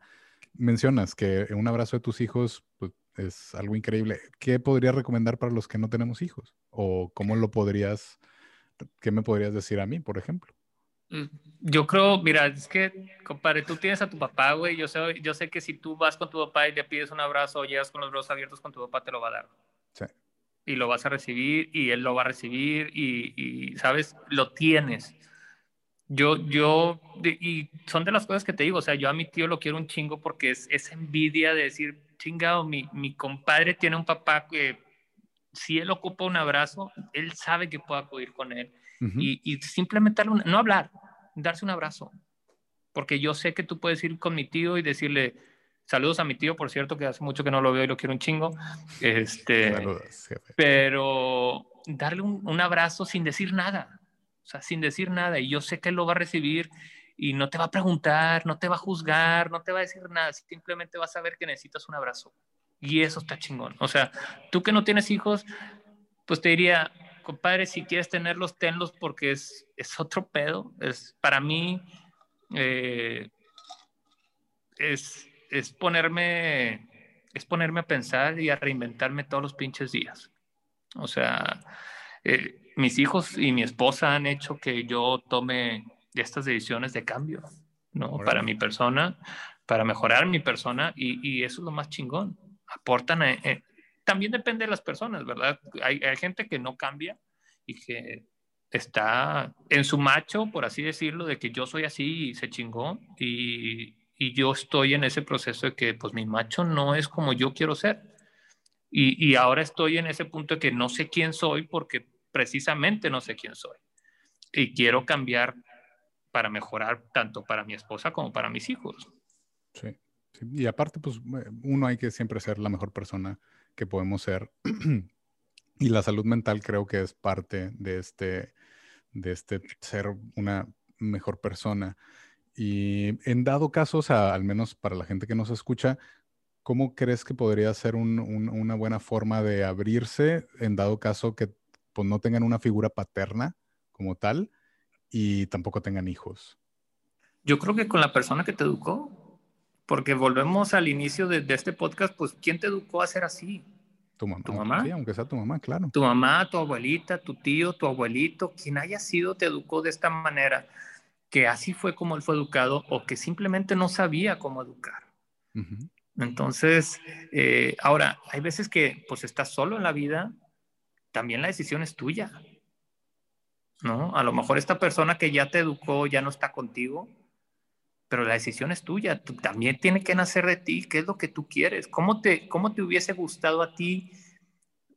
Mencionas que un abrazo de tus hijos pues, es algo increíble. ¿Qué podrías recomendar para los que no tenemos hijos? ¿O cómo lo podrías, qué me podrías decir a mí, por ejemplo? Mm, yo creo, mira, es que, compadre, tú tienes a tu papá, güey. Yo sé, yo sé que si tú vas con tu papá y le pides un abrazo o llegas con los brazos abiertos con tu papá, te lo va a dar. Y lo vas a recibir y él lo va a recibir y, ¿sabes? Lo tienes. Yo, yo, y son de las cosas que te digo, o sea, yo a mi tío lo quiero un chingo porque es esa envidia de decir, chingado, mi, mi compadre tiene un papá que si él ocupa un abrazo, él sabe que puedo acudir con él. y, y, simplemente no hablar, darse un abrazo. Porque yo sé que tú puedes ir con mi tío y decirle, Saludos a mi tío, por cierto, que hace mucho que no lo veo y lo quiero un chingo. Este, Saludos, Pero darle un, abrazo sin decir nada, o sea, sin decir nada. Y yo sé que él lo va a recibir y no te va a preguntar, no te va a juzgar, no te va a decir nada. Simplemente va a saber que necesitas un abrazo. Y eso está chingón. O sea, tú que no tienes hijos, pues te diría, compadre, si quieres tenerlos, tenlos porque es, es otro pedo. Es, para mí, eh, es, es ponerme, es ponerme a pensar y a reinventarme todos los pinches días. O sea, eh, mis hijos y mi esposa han hecho que yo tome estas decisiones de cambio, ¿no? Para mi persona, para mejorar mi persona y, eso es lo más chingón. Aportan, eh, también depende de las personas, ¿verdad? Hay, hay gente que no cambia y que está en su macho, por así decirlo, de que yo soy así y se chingó y, y yo estoy en ese proceso de que pues mi macho no es como yo quiero ser. Y, y, ahora estoy en ese punto de que no sé quién soy porque precisamente no sé quién soy. Y quiero cambiar para mejorar tanto para mi esposa como para mis hijos. Sí. Y aparte, pues uno hay que siempre ser la mejor persona que podemos ser. y la salud mental creo que es parte de este, de este ser una mejor persona. Y en dado caso, o sea, al menos para la gente que nos escucha, ¿cómo crees que podría ser una buena forma de abrirse en dado caso que pues, no tengan una figura paterna como tal y tampoco tengan hijos? Yo creo que con la persona que te educó, porque volvemos al inicio de, este podcast, pues ¿quién te educó a ser así? Tu mamá. ¿Tu mamá? Sí, aunque sea tu mamá, claro. Tu mamá, tu abuelita, tu tío, tu abuelito, quien haya sido te educó de esta manera que así fue como él fue educado o que simplemente no sabía cómo educar. Entonces, eh, ahora, hay veces que pues estás solo en la vida, también la decisión es tuya. ¿No? A lo mejor esta persona que ya te educó ya no está contigo, pero la decisión es tuya. Tú, también tiene que nacer de ti. ¿Qué es lo que tú quieres? ¿Cómo te, cómo te hubiese gustado a ti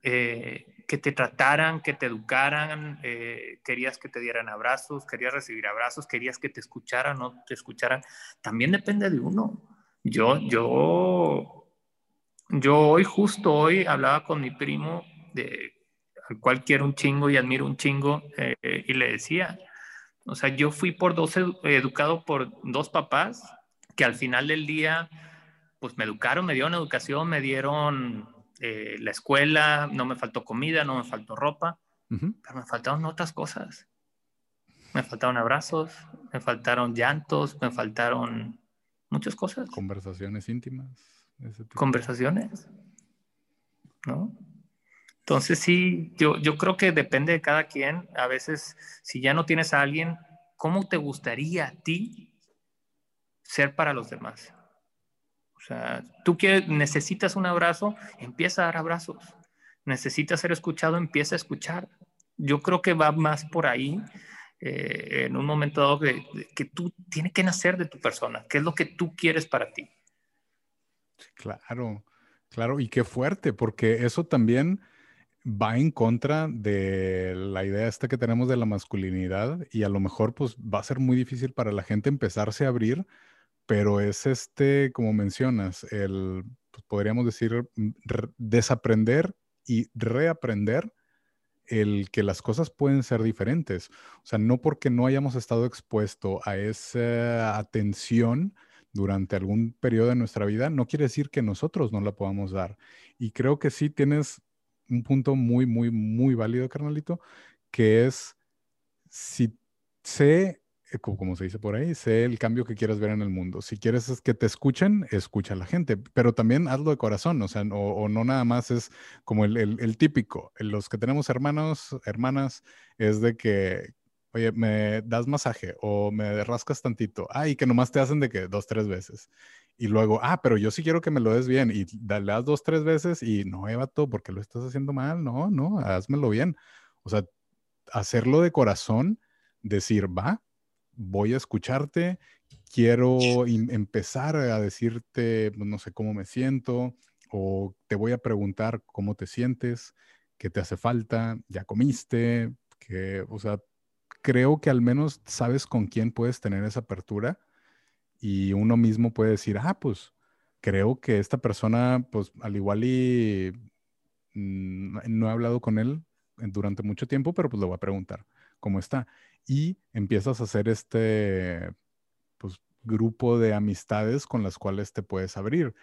eh, que te trataran, que te educaran, eh, querías que te dieran abrazos, querías recibir abrazos, querías que te escucharan, no te escucharan, también depende de uno. Yo, yo, yo hoy, justo hoy, hablaba con mi primo, de, al cual quiero un chingo y admiro un chingo, eh, y le decía, o sea, yo fui por educado por dos papás que al final del día, pues me educaron, me dieron educación, me dieron eh, la escuela, no me faltó comida, no me faltó ropa, pero me faltaron otras cosas. Me faltaron abrazos, me faltaron llantos, me faltaron muchas cosas. Conversaciones íntimas. Conversaciones. ¿No? Entonces sí, yo, yo creo que depende de cada quien. A veces, si ya no tienes a alguien, ¿cómo te gustaría a ti ser para los demás? Sea, tú quieres, necesitas un abrazo, empieza a dar abrazos. Necesitas ser escuchado, empieza a escuchar. Yo creo que va más por ahí, eh, en un momento dado, que, que tú tienes que nacer de tu persona. ¿Qué es lo que tú quieres para ti? Claro, claro, y qué fuerte, porque eso también va en contra de la idea esta que tenemos de la masculinidad y a lo mejor pues va a ser muy difícil para la gente empezarse a abrir pero es este, como mencionas, el, pues, podríamos decir, mm, desaprender y reaprender el que las cosas pueden ser diferentes. O sea, no porque no hayamos estado expuesto a esa atención durante algún periodo de nuestra vida, no quiere decir que nosotros no la podamos dar. Y creo que sí tienes un punto muy, muy, muy válido, carnalito, que es si sé como se dice por ahí, sé el cambio que quieras ver en el mundo. Si quieres que te escuchen, escucha a la gente, pero también hazlo de corazón, o sea, o, no nada más es como el, el, típico. Los que tenemos hermanos, hermanas, es de que, oye, me das masaje o me rascas tantito, ah, y que nomás te hacen de que dos, tres veces. Y luego, ah, pero yo sí quiero que me lo des bien y le das dos, tres veces y no, Evato, porque lo estás haciendo mal, no, no, házmelo bien. O sea, hacerlo de corazón, decir, va, voy a escucharte, quiero empezar a decirte, pues, no sé cómo me siento, o te voy a preguntar cómo te sientes, qué te hace falta, ya comiste, que, o sea, creo que al menos sabes con quién puedes tener esa apertura y uno mismo puede decir, ah, pues creo que esta persona, pues al igual y no he hablado con él durante mucho tiempo, pero pues le voy a preguntar cómo está y empiezas a hacer este pues, grupo de amistades con las cuales te puedes abrir.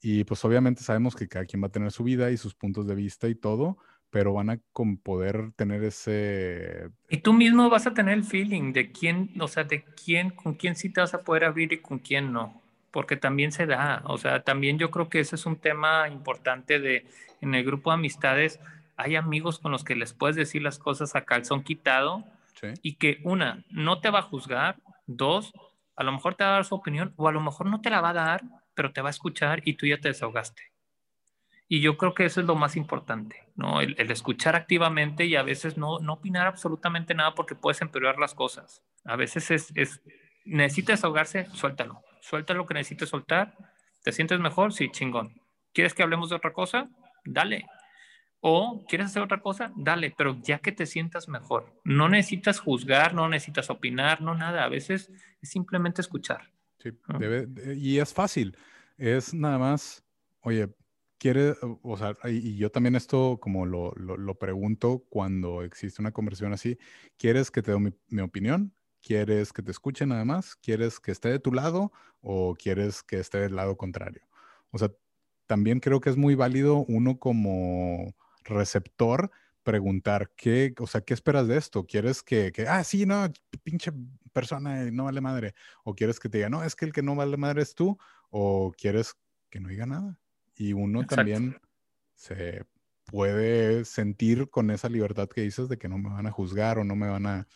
Y pues obviamente sabemos que cada quien va a tener su vida y sus puntos de vista y todo, pero van a con poder tener ese... Y tú mismo vas a tener el feeling de quién, o sea, de quién, con quién sí te vas a poder abrir y con quién no, porque también se da, o sea, también yo creo que ese es un tema importante de, en el grupo de amistades, hay amigos con los que les puedes decir las cosas a calzón quitado y que una, no te va a juzgar, dos, a lo mejor te va a dar su opinión o a lo mejor no te la va a dar, pero te va a escuchar y tú ya te desahogaste. Y yo creo que eso es lo más importante, ¿no? El, escuchar activamente y a veces no, no opinar absolutamente nada porque puedes empeorar las cosas. A veces es, es necesita desahogarse, suéltalo. Suelta lo que necesites soltar. ¿Te sientes mejor? Sí, chingón. ¿Quieres que hablemos de otra cosa? Dale. O quieres hacer otra cosa, dale, pero ya que te sientas mejor. No necesitas juzgar, no necesitas opinar, no nada. A veces es simplemente escuchar. Sí, y es fácil. Es nada más, oye, quiere, o sea, y yo también esto como lo, lo, pregunto cuando existe una conversación así, ¿quieres que te dé mi, mi, opinión? ¿Quieres que te escuche nada más? ¿Quieres que esté de tu lado o quieres que esté del lado contrario? O sea, también creo que es muy válido uno como receptor preguntar, ¿qué, o sea, ¿qué esperas de esto? ¿Quieres que, que, ah, sí, no, pinche persona, no vale madre? ¿O quieres que te diga, no, es que el que no vale madre es tú? ¿O quieres que no diga nada? Y uno también se puede sentir con esa libertad que dices de que no me van a juzgar o no me van a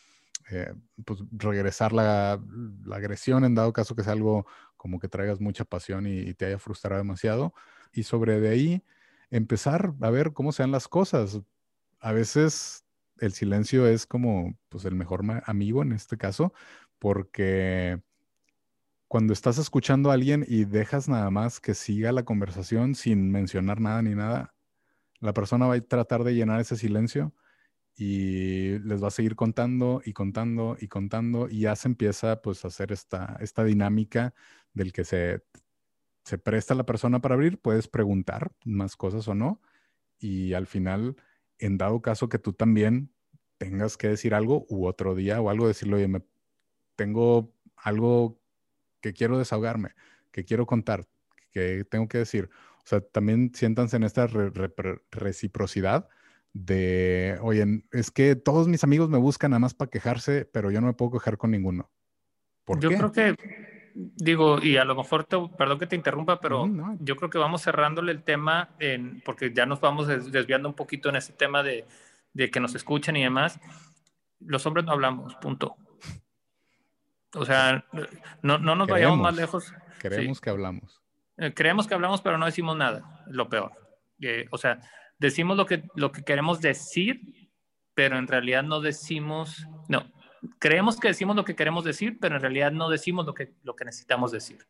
eh, pues, regresar la, la, agresión en dado caso que sea algo como que traigas mucha pasión y, y te haya frustrado demasiado. Y sobre de ahí, empezar a ver cómo sean las cosas. A veces el silencio es como pues el mejor amigo en este caso, porque cuando estás escuchando a alguien y dejas nada más que siga la conversación sin mencionar nada ni nada, la persona va a tratar de llenar ese silencio y les va a seguir contando y contando y contando y ya se empieza pues a hacer esta, esta dinámica del que se se presta la persona para abrir, puedes preguntar más cosas o no. Y al final, en dado caso que tú también tengas que decir algo u otro día o algo, decirlo, oye, me, tengo algo que quiero desahogarme, que quiero contar, que tengo que decir. O sea, también siéntanse en esta reciprocidad de, oye, es que todos mis amigos me buscan nada más para quejarse, pero yo no me puedo quejar con ninguno. ¿Por yo creo que digo, y a lo mejor, te, perdón que te interrumpa, pero yo creo que vamos cerrándole el tema, en, porque ya nos vamos desviando un poquito en ese tema de, de, que nos escuchen y demás. Los hombres no hablamos, punto. O sea, no, no nos vayamos más lejos. Creemos que hablamos. Eh, creemos que hablamos, pero no decimos nada, lo peor. Eh, o sea, decimos lo que, lo que queremos decir, pero en realidad no decimos, no, creemos que decimos lo que queremos decir, pero en realidad no decimos lo que, lo que necesitamos decir.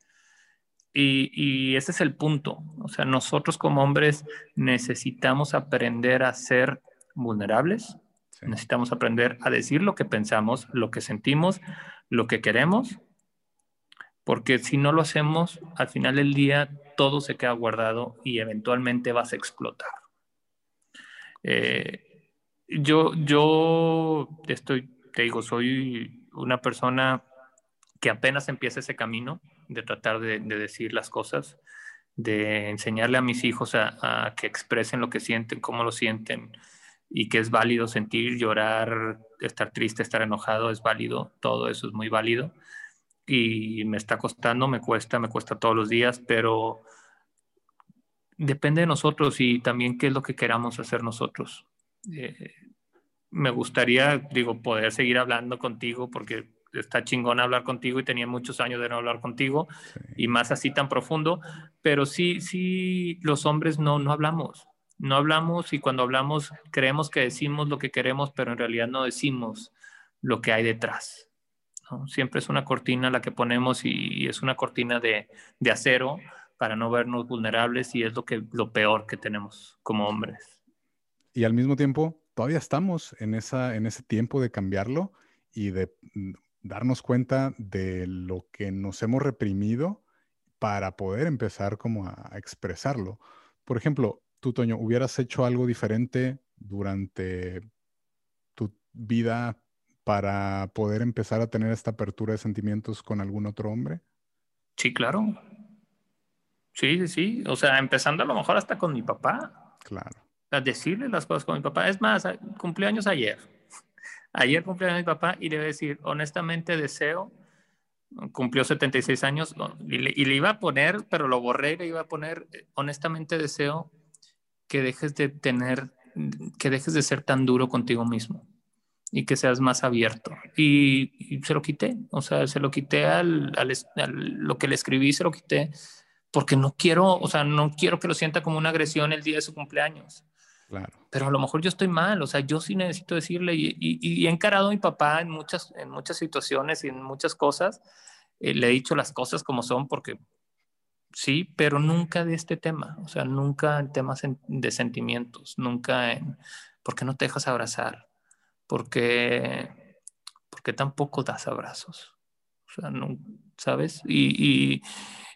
Y, y, ese es el punto. O sea, nosotros como hombres necesitamos aprender a ser vulnerables, necesitamos aprender a decir lo que pensamos, lo que sentimos, lo que queremos, porque si no lo hacemos, al final del día todo se queda guardado y eventualmente vas a explotar. Eh, yo, yo estoy, te digo, soy una persona que apenas empieza ese camino de tratar de, decir las cosas, de enseñarle a mis hijos a, que expresen lo que sienten, cómo lo sienten, y que es válido sentir, llorar, estar triste, estar enojado, es válido, todo eso es muy válido. Y me está costando, me cuesta, me cuesta todos los días, pero depende de nosotros y también qué es lo que queramos hacer nosotros. Eh, me gustaría, digo, poder seguir hablando contigo porque está chingón hablar contigo y tenía muchos años de no hablar contigo y más así tan profundo, pero sí, sí, los hombres no, no hablamos, no hablamos y cuando hablamos creemos que decimos lo que queremos, pero en realidad no decimos lo que hay detrás. Siempre es una cortina la que ponemos y, es una cortina de, de, acero para no vernos vulnerables y es lo, que, lo peor que tenemos como hombres. Y al mismo tiempo, todavía estamos en, esa, en ese tiempo de cambiarlo y de mm, darnos cuenta de lo que nos hemos reprimido para poder empezar como a, expresarlo. Por ejemplo, tú, Toño, ¿hubieras hecho algo diferente durante tu vida para poder empezar a tener esta apertura de sentimientos con algún otro hombre? Sí, claro. Sí, sí, sí. O sea, empezando a lo mejor hasta con mi papá. Claro. A decirle las cosas con mi papá. Es más, cumpleaños ayer. Ayer cumpleaños mi papá y le voy a decir, honestamente deseo, cumplió 76 años y le, y le, iba a poner, pero lo borré le iba a poner, honestamente deseo que dejes de tener, que dejes de ser tan duro contigo mismo y que seas más abierto. Y, se lo quité, o sea, se lo quité al, al, lo que le escribí, se lo quité porque no quiero, o sea, no quiero que lo sienta como una agresión el día de su cumpleaños. Claro. Pero a lo mejor yo estoy mal, o sea, yo sí necesito decirle y, y, he encarado a mi papá en muchas, en muchas situaciones y en muchas cosas. Eh, le he dicho las cosas como son porque sí, pero nunca de este tema, o sea, nunca en temas de sentimientos, nunca en por qué no te dejas abrazar, porque, porque tampoco das abrazos, o sea, no, ¿sabes? Y, y,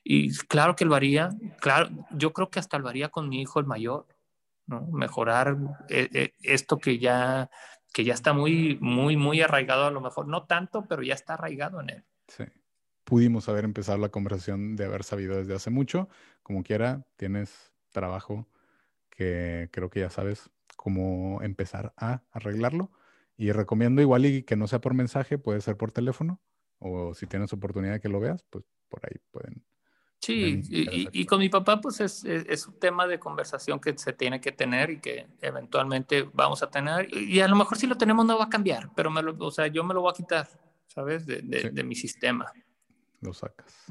y claro que lo haría, claro, yo creo que hasta lo haría con mi hijo el mayor, ¿no? Mejorar eh, eh, esto que ya, que ya está muy, muy, muy arraigado a lo mejor, no tanto, pero ya está arraigado en él. Sí. Pudimos haber empezado la conversación de haber sabido desde hace mucho. Como quiera, tienes trabajo que creo que ya sabes cómo empezar a arreglarlo. Y recomiendo igual y que no sea por mensaje, puede ser por teléfono. O si tienes oportunidad de que lo veas, pues por ahí pueden Sí, y, con mi papá pues es, es, un tema de conversación que se tiene que tener y que eventualmente vamos a tener. Y a lo mejor si lo tenemos no va a cambiar, pero me lo, o sea, yo me lo voy a quitar, ¿sabes? De, de, mi sistema. Lo sacas.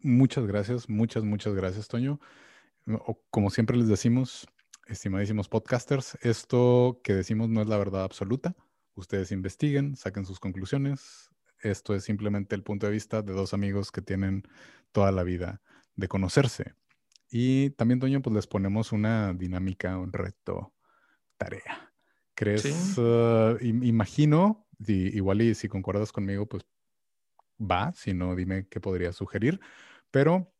Muchas gracias, muchas, muchas gracias, Toño. como siempre les decimos, estimadísimos podcasters, esto que decimos no es la verdad absoluta. Ustedes investiguen, saquen sus conclusiones. Esto es simplemente el punto de vista de dos amigos que tienen toda la vida de conocerse. Y también, Toño, pues les ponemos una dinámica, un reto, tarea. ¿Crees? Ah, imagino, igual y si concuerdas conmigo, pues va, si no, dime qué podría sugerir. Pero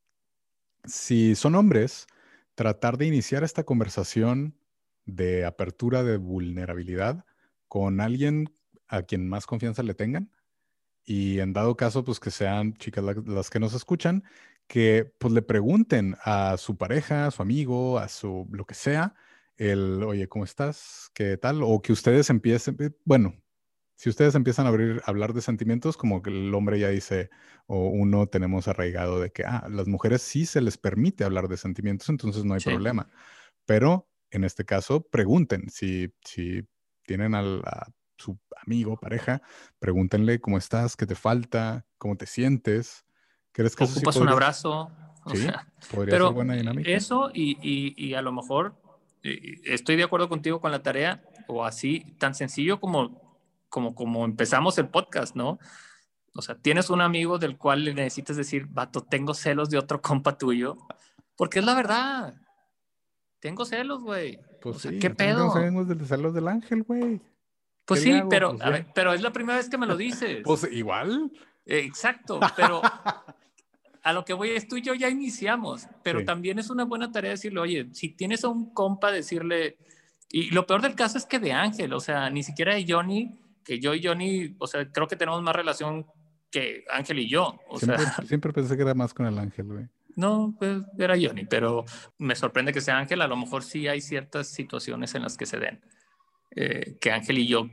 si son hombres, tratar de iniciar esta conversación de apertura de vulnerabilidad con alguien a quien más confianza le tengan y en dado caso, pues que sean chicas las que nos escuchan, que pues le pregunten a su pareja, a su amigo, a su lo que sea, el, oye, ¿cómo estás? ¿Qué tal? O que ustedes empiecen, eh, bueno, si ustedes empiezan a abrir, hablar de sentimientos, como que el hombre ya dice, o uno tenemos arraigado de que, ah, las mujeres sí se les permite hablar de sentimientos, entonces no hay problema. Pero en este caso, pregunten si, si tienen al, su amigo, pareja, pregúntenle cómo estás, qué te falta, cómo te sientes. ¿Crees que ¿Ocupas un abrazo? Sí, podría ser buena dinámica. Eso y, y, y, a lo mejor estoy de acuerdo contigo con la tarea o así, tan sencillo como, como, como empezamos el podcast, ¿no? O sea, tienes un amigo del cual le necesitas decir, vato, tengo celos de otro compa tuyo, porque es la verdad. Tengo celos, güey. Pues sí, ¿qué pedo? Tengo celos del ángel, güey. Pues sí, pero, pues pero es la primera vez que me lo dices. Pues igual. exacto, pero a lo que voy es tú y yo ya iniciamos, pero también es una buena tarea decirle, oye, si tienes a un compa, decirle, Y lo peor del caso es que de Ángel, o sea, ni siquiera de Johnny, que yo y Johnny, o sea, creo que tenemos más relación que Ángel y yo. O siempre, sea, siempre pensé que era más con el Ángel, güey. No, pues era Johnny, pero me sorprende que sea Ángel. A lo mejor sí hay ciertas situaciones en las que se den. Eh, que Ángel y yo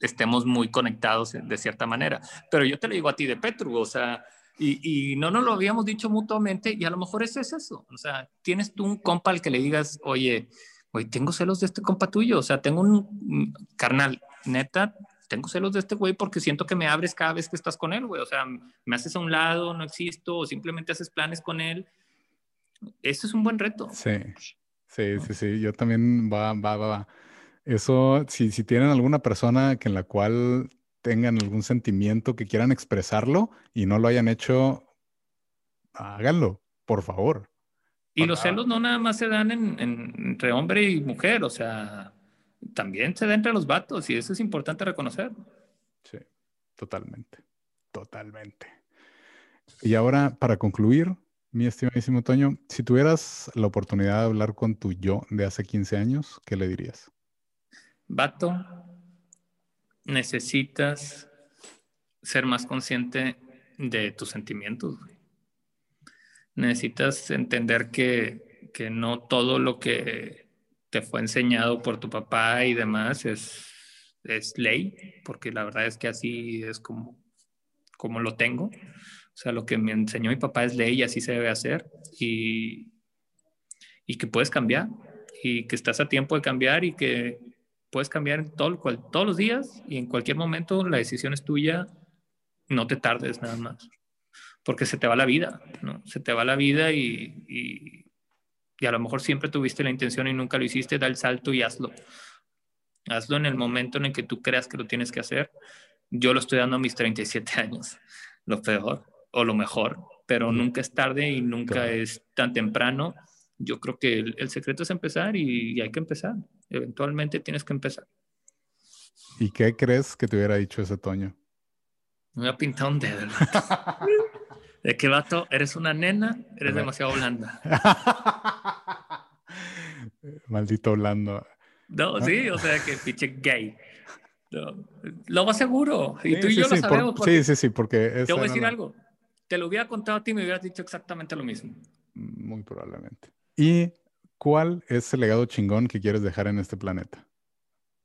estemos muy conectados de cierta manera. Pero yo te lo digo a ti de Petru, o sea, y, no nos lo habíamos dicho mutuamente y a lo mejor eso es eso. O sea, tienes tú un compa al que le digas, oye, oye, tengo celos de este compa tuyo, o sea, tengo un carnal, neta, tengo celos de este güey porque siento que me abres cada vez que estás con él, güey. O sea, me haces a un lado, no existo, o simplemente haces planes con él. Eso es un buen reto. Sí, sí, sí, sí. Yo también va, va, va, va. Eso, si, si tienen alguna persona que en la cual tengan algún sentimiento que quieran expresarlo y no lo hayan hecho, háganlo, por favor. Y los celos no nada más se dan entre hombre y mujer, o sea, también se da entre los vatos y eso es importante reconocer. Sí, totalmente, totalmente. Y ahora, para concluir, mi estimadísimo Toño, si tuvieras la oportunidad de hablar con tu yo de hace 15 años, ¿qué le dirías? Vato, necesitas ser más consciente de tus sentimientos. Necesitas entender que, que, no todo lo que te fue enseñado por tu papá y demás es, es ley, porque la verdad es que así es como, como lo tengo. O sea, lo que me enseñó mi papá es ley y así se debe hacer. Y, y que puedes cambiar y que estás a tiempo de cambiar y que puedes cambiar todo, todos los días y en cualquier momento la decisión es tuya, no te tardes nada más, porque se te va la vida, ¿no? Se te va la vida y, y, a lo mejor siempre tuviste la intención y nunca lo hiciste, da el salto y hazlo. Hazlo en el momento en el que tú creas que lo tienes que hacer. Yo lo estoy dando a mis 37 años, lo peor o lo mejor, pero nunca es tarde y nunca es tan temprano yo creo que el, secreto es empezar y, hay que empezar. Eventualmente tienes que empezar. ¿Y qué crees que te hubiera dicho ese Toño? Me ha pintado un dedo. de qué vato, eres una nena, eres demasiado blanda. Maldito blando. No, sí, o sea que pinche gay. lo va seguro. Y tú y yo lo sabemos. sí, sí, sí, porque... Te voy a decir algo. Te lo hubiera contado a ti y me hubieras dicho exactamente lo mismo. Muy probablemente. ¿Y cuál es el legado chingón que quieres dejar en este planeta?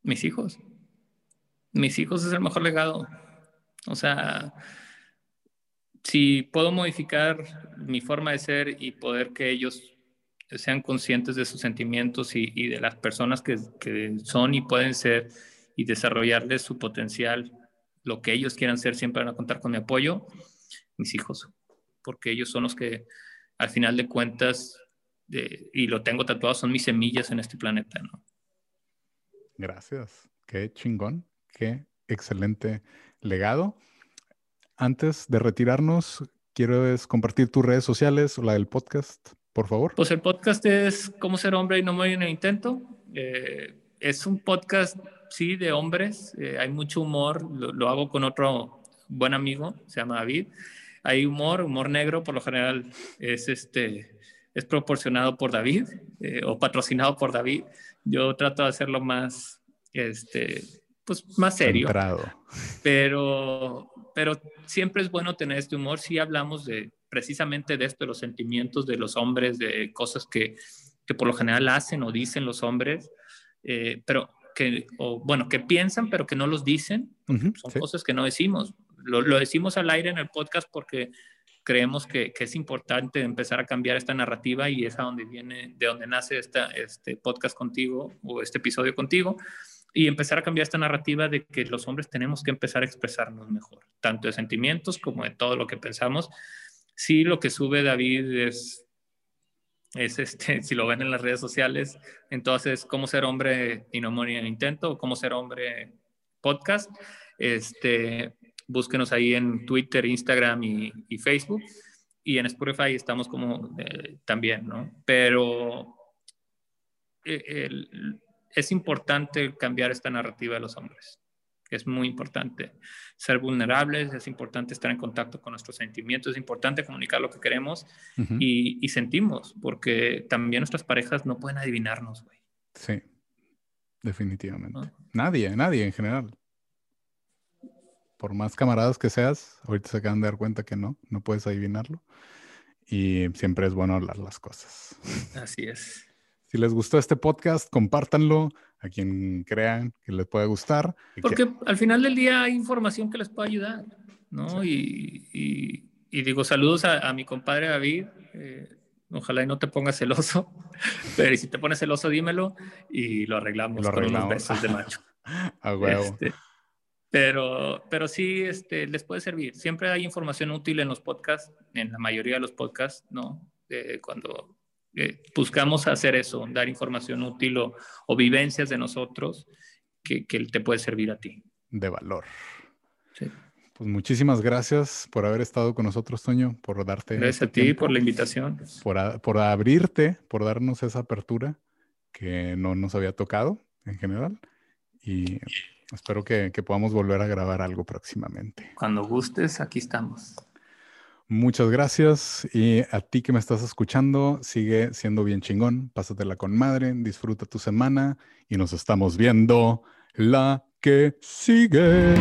Mis hijos. Mis hijos es el mejor legado. O sea, si puedo modificar mi forma de ser y poder que ellos sean conscientes de sus sentimientos y, de las personas que, que, son y pueden ser y desarrollarles su potencial, lo que ellos quieran ser, siempre van a contar con mi apoyo, mis hijos, porque ellos son los que al final de cuentas y lo tengo tatuado, son mis semillas en este planeta, ¿no? Gracias. Qué chingón. Qué excelente legado. Antes de retirarnos, quiero compartir tus redes sociales o la del podcast, por favor. Pues el podcast es Cómo ser hombre y no morir en el intento. Eh, es un podcast, sí, de hombres. Eh, hay mucho humor. Lo, lo, hago con otro buen amigo, se llama David. Hay humor, humor negro, por lo general es este es proporcionado por David eh, o patrocinado por David. Yo trato de hacerlo más, este, pues más serio. Pero, pero siempre es bueno tener este humor si hablamos de precisamente de esto, de los sentimientos de los hombres, de cosas que, que por lo general hacen o dicen los hombres, eh, pero que, o, bueno, que piensan, pero que no los dicen. son cosas que no decimos. Lo, lo, decimos al aire en el podcast porque creemos que, es importante empezar a cambiar esta narrativa y es a donde viene, de donde nace esta, este podcast contigo o este episodio contigo y empezar a cambiar esta narrativa de que los hombres tenemos que empezar a expresarnos mejor, tanto de sentimientos como de todo lo que pensamos. Sí, lo que sube David es, es este, si lo ven en las redes sociales, entonces, cómo ser hombre y no morir en intento, cómo ser hombre podcast. Este, búsquenos ahí en Twitter, Instagram y, Facebook. Y en Spotify estamos como eh, también, ¿no? Pero eh, es importante cambiar esta narrativa de los hombres. Es muy importante ser vulnerables, es importante estar en contacto con nuestros sentimientos, es importante comunicar lo que queremos y, y, sentimos, porque también nuestras parejas no pueden adivinarnos, güey. Sí. Definitivamente. Nadie, nadie en general. Por más camaradas que seas, ahorita se acaban de dar cuenta que no, no puedes adivinarlo. Y siempre es bueno hablar las cosas. Así es. Si les gustó este podcast, compártanlo a quien crean que les pueda gustar. Porque al final del día hay información que les puede ayudar, ¿no? Y, digo, saludos a, mi compadre David. Eh, ojalá y no te pongas celoso, pero si te pones celoso, dímelo y lo arreglamos, lo con unos besos de macho. a huevo. Este, pero, pero sí este, les puede servir. Siempre hay información útil en los podcasts, en la mayoría de los podcasts, ¿no? cuando eh, buscamos hacer eso, dar información útil o, vivencias de nosotros que, que, te puede servir a ti. De valor. Sí. Pues muchísimas gracias por haber estado con nosotros, Toño, por darte. Gracias este a ti por la invitación. Por, por abrirte, por darnos esa apertura que no nos había tocado en general. Y espero que, que podamos volver a grabar algo próximamente. Cuando gustes, aquí estamos. Muchas gracias y a ti que me estás escuchando, sigue siendo bien chingón, pásatela con madre, disfruta tu semana y nos estamos viendo la que sigue.